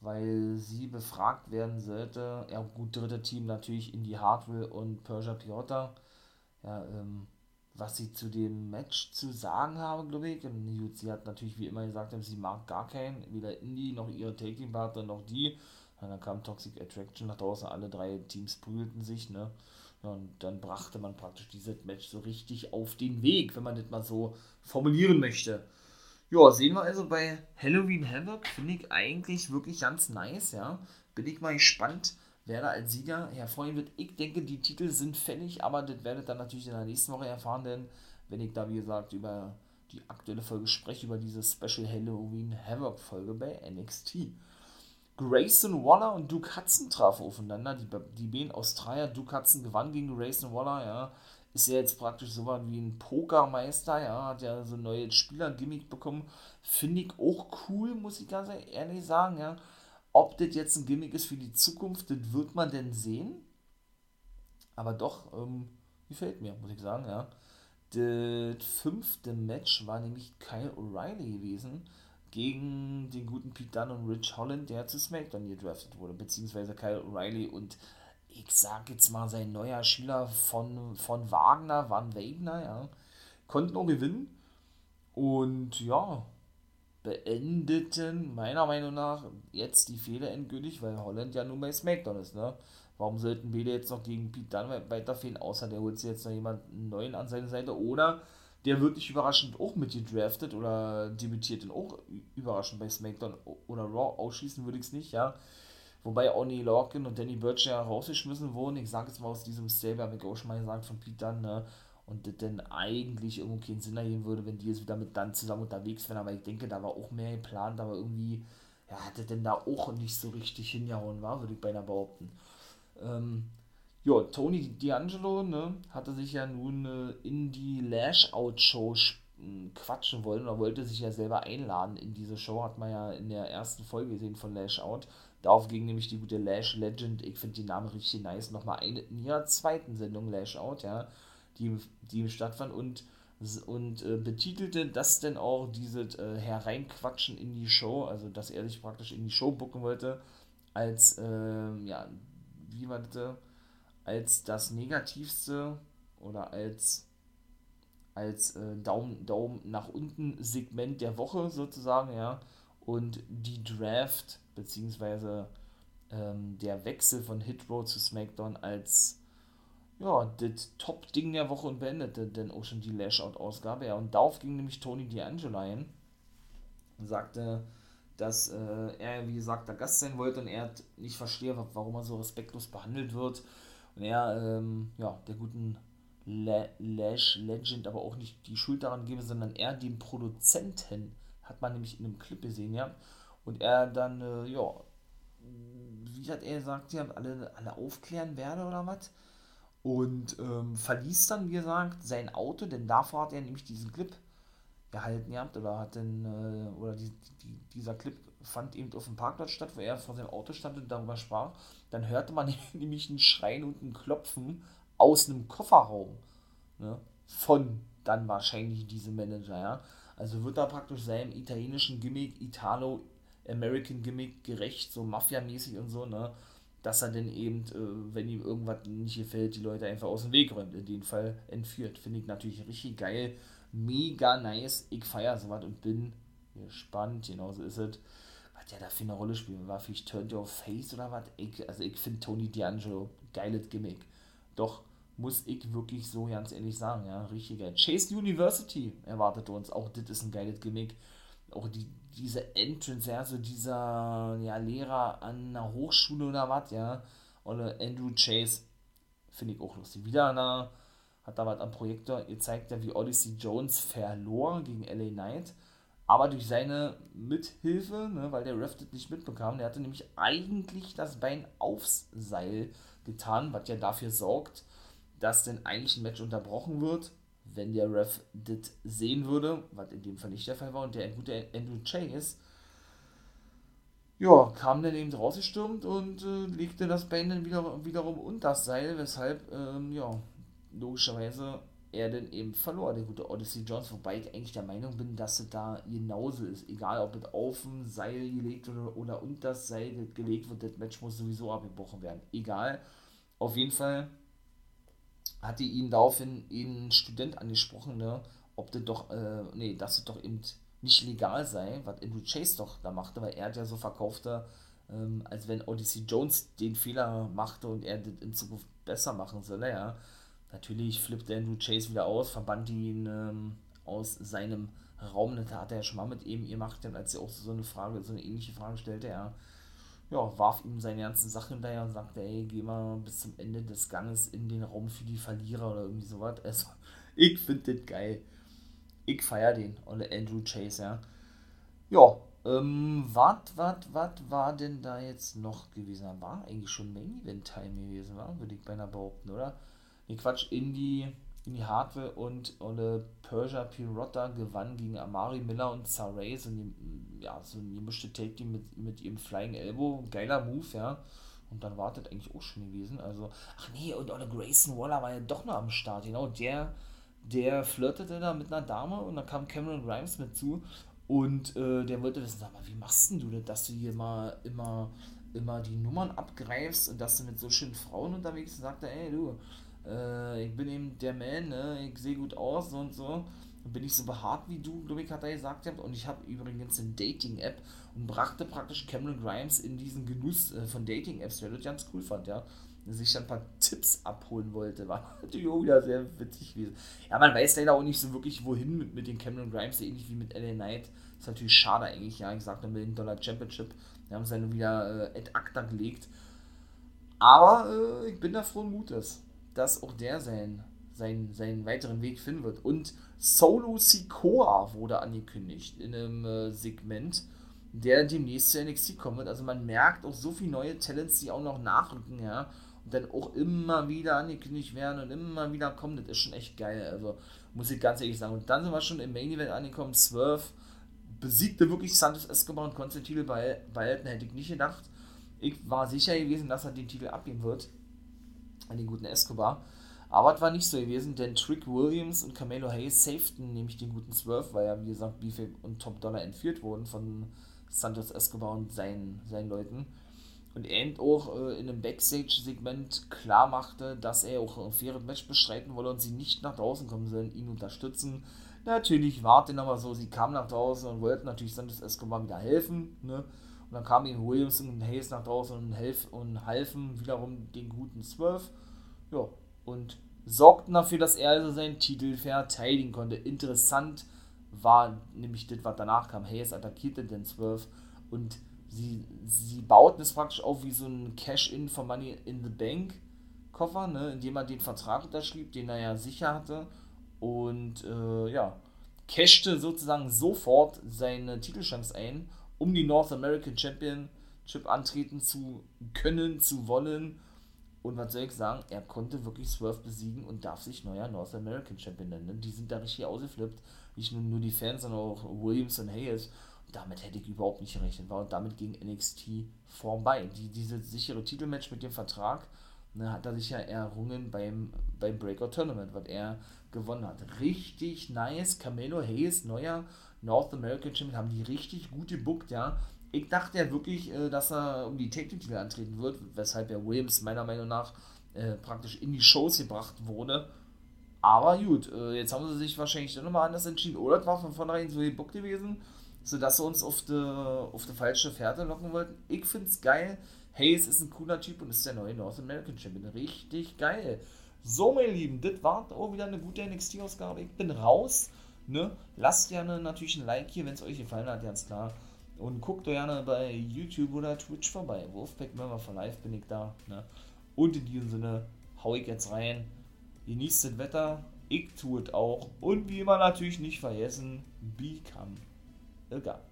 Weil sie befragt werden sollte. Ja, gut, dritte Team natürlich Indie Hardware und Persia Piota. Ja, ähm, was sie zu dem Match zu sagen habe, glaube ich. Und sie hat natürlich wie immer gesagt, sie mag gar keinen, weder Indie noch ihre Taking-Partner noch die. Und dann kam Toxic Attraction nach draußen, alle drei Teams prügelten sich, ne? Und dann brachte man praktisch dieses Match so richtig auf den Weg, wenn man das mal so formulieren möchte. Ja, sehen wir also bei Halloween Havoc, finde ich eigentlich wirklich ganz nice, ja. Bin ich mal gespannt, wer da als Sieger hervorgehen wird. Ich denke, die Titel sind fällig, aber das werdet ihr dann natürlich in der nächsten Woche erfahren, denn wenn ich da, wie gesagt, über die aktuelle Folge spreche, über diese Special Halloween Havoc Folge bei NXT. Grayson Waller und Duke Hudson trafen aufeinander. Die, die beiden Australier, Duke Hudson gewann gegen Grayson Waller, ja. Ist ja jetzt praktisch so was wie ein Pokermeister, ja. Hat ja so ein neues Spielergimmick bekommen. Finde ich auch cool, muss ich ganz ehrlich sagen, ja. Ob das jetzt ein Gimmick ist für die Zukunft, das wird man denn sehen. Aber doch, ähm, gefällt mir, muss ich sagen, ja. Das fünfte Match war nämlich Kyle O'Reilly gewesen gegen den guten Pete Dunne und Rich Holland, der zu SmackDown gedraftet wurde, beziehungsweise Kyle O'Reilly und ich sag jetzt mal sein neuer Schüler von, von Wagner, Van Wagner, ja, konnten auch gewinnen und ja, beendeten meiner Meinung nach jetzt die Fehler endgültig, weil Holland ja nun bei SmackDown ist, ne? Warum sollten beide jetzt noch gegen Pete Dunne weiterfehlen, außer der holt sich jetzt noch jemanden neuen an seine Seite oder der wird nicht überraschend auch mit gedraftet oder debütiert dann auch überraschend bei SmackDown oder Raw. Ausschließen würde ich es nicht, ja. Wobei Oni Lorcan und Danny Burch ja rausgeschmissen wurden. Ich sage jetzt mal aus diesem Stable, habe ich auch schon mal gesagt, von Pete Dunne, ne? Und das dann eigentlich irgendwo keinen Sinn ergeben würde, wenn die jetzt wieder mit dann zusammen unterwegs wären. Aber ich denke, da war auch mehr geplant, aber irgendwie, ja, hat das denn da auch nicht so richtig hingehauen, war, würde ich beinahe behaupten. Ähm, ja, Tony D'Angelo ne, hatte sich ja nun äh, in die Lash-Out-Show quatschen wollen oder wollte sich ja selber einladen in diese Show, hat man ja in der ersten Folge gesehen von Lash Out. Darauf ging nämlich die gute Lash Legend, ich finde die Namen richtig nice, nochmal ein in ihrer zweiten Sendung Lash Out, ja, die, die stattfand und, und äh, betitelte das denn auch, dieses äh, Hereinquatschen in die Show, also dass er sich praktisch in die Show bucken wollte, als, äh, ja, wie war das? Als das negativste oder als, als äh, Daumen, Daumen nach unten Segment der Woche sozusagen, ja. Und die Draft, beziehungsweise ähm, der Wechsel von Hit Road zu SmackDown als ja, das Top-Ding der Woche und beendete dann auch schon die Lash-Out-Ausgabe. Ja, und darauf ging nämlich Tony D'Angelo ein und sagte, dass äh, er, wie gesagt, der Gast sein wollte und er nicht verstehe, warum er so respektlos behandelt wird er, ähm, ja, der guten La Lash Legend aber auch nicht die Schuld daran gebe, sondern er dem Produzenten, hat man nämlich in einem Clip gesehen, ja. Und er dann, äh, ja, wie hat er gesagt, ja, alle, alle aufklären werde oder was. Und ähm, verließ dann, wie gesagt, sein Auto, denn davor hat er nämlich diesen Clip gehalten gehabt oder hat dann, äh, oder die, die, dieser Clip fand eben auf dem Parkplatz statt, wo er vor seinem Auto stand und darüber sprach. Dann hörte man nämlich ein Schreien und ein Klopfen aus einem Kofferraum. Ne? Von dann wahrscheinlich diesem Manager, ja. Also wird er praktisch seinem italienischen Gimmick, Italo-American Gimmick gerecht, so Mafia-mäßig und so, ne? Dass er dann eben, äh, wenn ihm irgendwas nicht gefällt, die Leute einfach aus dem Weg räumt, in dem Fall entführt. Finde ich natürlich richtig geil, mega nice. Ich feiere sowas und bin gespannt, genauso ist es was der da für eine Rolle spielt. War vielleicht Turn Your Face oder was? Ich, also ich finde Tony D'Angelo geiles Gimmick. Doch muss ich wirklich so ganz ehrlich sagen, ja, richtig geil. Chase University erwartet uns, auch das ist ein geiles Gimmick. Auch die, diese Entrance, ja, so dieser ja, Lehrer an einer Hochschule oder was, ja, oder Andrew Chase, finde ich auch lustig. Wieder einer, hat da was am Projektor gezeigt, ja, wie Odyssey Jones verlor gegen LA Knight aber durch seine Mithilfe, ne, weil der Ref das nicht mitbekam, der hatte nämlich eigentlich das Bein aufs Seil getan, was ja dafür sorgt, dass denn eigentlich ein Match unterbrochen wird, wenn der Ref das sehen würde, was in dem Fall nicht der Fall war und der gute Andrew Chase ja, kam dann eben rausgestürmt und äh, legte das Bein dann wieder, wiederum unter das Seil, weshalb, ähm, ja, logischerweise er dann eben verlor, der gute Odyssey Jones, wobei ich eigentlich der Meinung bin, dass es da genauso ist. Egal, ob es auf dem Seil gelegt oder, oder unter das Seil gelegt wird, das Match muss sowieso abgebrochen werden. Egal. Auf jeden Fall hatte ihn daraufhin ein Student angesprochen, ne, ob das doch, äh, nee, dass es doch eben nicht legal sei, was Andrew Chase doch da machte, weil er hat ja so verkaufte, ähm, als wenn Odyssey Jones den Fehler machte und er das in Zukunft besser machen solle, ja. Natürlich flippte Andrew Chase wieder aus, verband ihn ähm, aus seinem Raum. Das hat er ja schon mal mit ihm gemacht, denn als er auch so eine Frage, so eine ähnliche Frage stellte, er ja, warf ihm seine ganzen Sachen hinterher und sagte, ey, geh mal bis zum Ende des Ganges in den Raum für die Verlierer oder irgendwie sowas. Also, ich finde das geil. Ich feiere den, oder Andrew Chase, ja. Ja, ähm, was, was, was war denn da jetzt noch gewesen? War eigentlich schon Main Event Time gewesen, war, würde ich beinahe behaupten, oder? Nee Quatsch, Indy, Indy Hardware und oder Persia Pirotta gewann gegen Amari Miller und Saray, so ein, ja, so gemischte Take Team mit, mit ihrem Flying Elbow, geiler Move, ja. Und dann wartet eigentlich auch schon gewesen. Also, ach nee, und oder Grayson Waller war ja doch noch am Start, genau. Der, der flirtete da mit einer Dame und dann kam Cameron Grimes mit zu und äh, der wollte wissen, sag mal, wie machst denn du das, dass du hier mal immer, immer die Nummern abgreifst und dass du mit so schönen Frauen unterwegs bist? Und sagte, ey, du, äh, ich bin eben der Man, ne? ich sehe gut aus und so. Bin ich so behaart wie du, glaube ich, hat er gesagt. Und ich habe übrigens eine Dating-App und brachte praktisch Cameron Grimes in diesen Genuss äh, von Dating-Apps, der das ganz cool fand, ja. Der sich dann ein paar Tipps abholen wollte. War natürlich auch wieder sehr witzig gewesen. Ja, man weiß leider auch nicht so wirklich, wohin mit, mit den Cameron Grimes, ähnlich wie mit LA Knight. Ist natürlich schade eigentlich, ja. Ich sagte, mit dem Dollar Championship. Wir haben es dann wieder äh, ad acta gelegt. Aber äh, ich bin da frohen Mutes dass auch der seinen, seinen, seinen weiteren Weg finden wird. Und Solo Sikoa wurde angekündigt in einem äh, Segment, der demnächst zu NXT kommen wird. Also man merkt auch so viele neue Talents, die auch noch nachrücken, ja. Und dann auch immer wieder angekündigt werden und immer wieder kommen. Das ist schon echt geil. Also muss ich ganz ehrlich sagen. Und dann sind wir schon im Main Event angekommen. Swerve besiegte wirklich Santos Escobar und Titel behalten. Hätte ich nicht gedacht. Ich war sicher gewesen, dass er den Titel abgeben wird an den guten Escobar. Aber es war nicht so gewesen, denn Trick Williams und Camelo Hayes safeten nämlich den guten Swerve, weil ja, wie gesagt, Beefy und Top Dollar entführt wurden von Santos Escobar und seinen, seinen Leuten. Und er eben auch äh, in einem Backstage-Segment klar machte, dass er auch ein faires Match bestreiten wolle und sie nicht nach draußen kommen sollen, ihn unterstützen. Natürlich war es aber so, sie kamen nach draußen und wollten natürlich Santos Escobar wieder helfen. Ne? Und dann kamen eben Williams und Hayes nach draußen und, helf und halfen wiederum den guten Swerve. Ja, und sorgten dafür, dass er also seinen Titel verteidigen konnte. Interessant war nämlich das, was danach kam. Hayes attackierte den Swerve und sie, sie bauten es praktisch auf wie so ein Cash-In von Money in the Bank Koffer, ne, indem er den Vertrag unterschrieb, den er ja sicher hatte. Und äh, ja, cashte sozusagen sofort seine Titelchance ein um die North American Championship antreten zu können, zu wollen. Und was soll ich sagen, er konnte wirklich Swerve besiegen und darf sich neuer North American Champion nennen. Die sind da richtig ausgeflippt. Nicht nur, nur die Fans, sondern auch Williams und Hayes. Und damit hätte ich überhaupt nicht gerechnet. War und damit ging NXT vorbei. Die, diese sichere Titelmatch mit dem Vertrag ne, hat er sich ja errungen beim, beim Breakout Tournament, was er gewonnen hat. Richtig nice. Camelo Hayes, neuer North American Champion, haben die richtig gut gebuckt, ja. Ich dachte ja wirklich, äh, dass er um die Technik-Titel antreten wird, weshalb ja Williams meiner Meinung nach äh, praktisch in die Shows gebracht wurde. Aber gut, äh, jetzt haben sie sich wahrscheinlich dann nochmal anders entschieden. Oder es war von vornherein so gebuckt gewesen, sodass sie uns auf die, auf die falsche Fährte locken wollten. Ich finde es geil. Hayes ist ein cooler Typ und ist der neue North American Champion. Richtig geil. So, meine Lieben, das war auch wieder eine gute NXT-Ausgabe. Ich bin raus. Ne? Lasst gerne natürlich ein Like hier, wenn es euch gefallen hat, ganz klar. Und guckt doch gerne bei YouTube oder Twitch vorbei. Wolfpack Member for Life bin ich da. Ne? Und in diesem Sinne hau ich jetzt rein. Genießt das Wetter. Ich tue es auch. Und wie immer natürlich nicht vergessen, become a guy.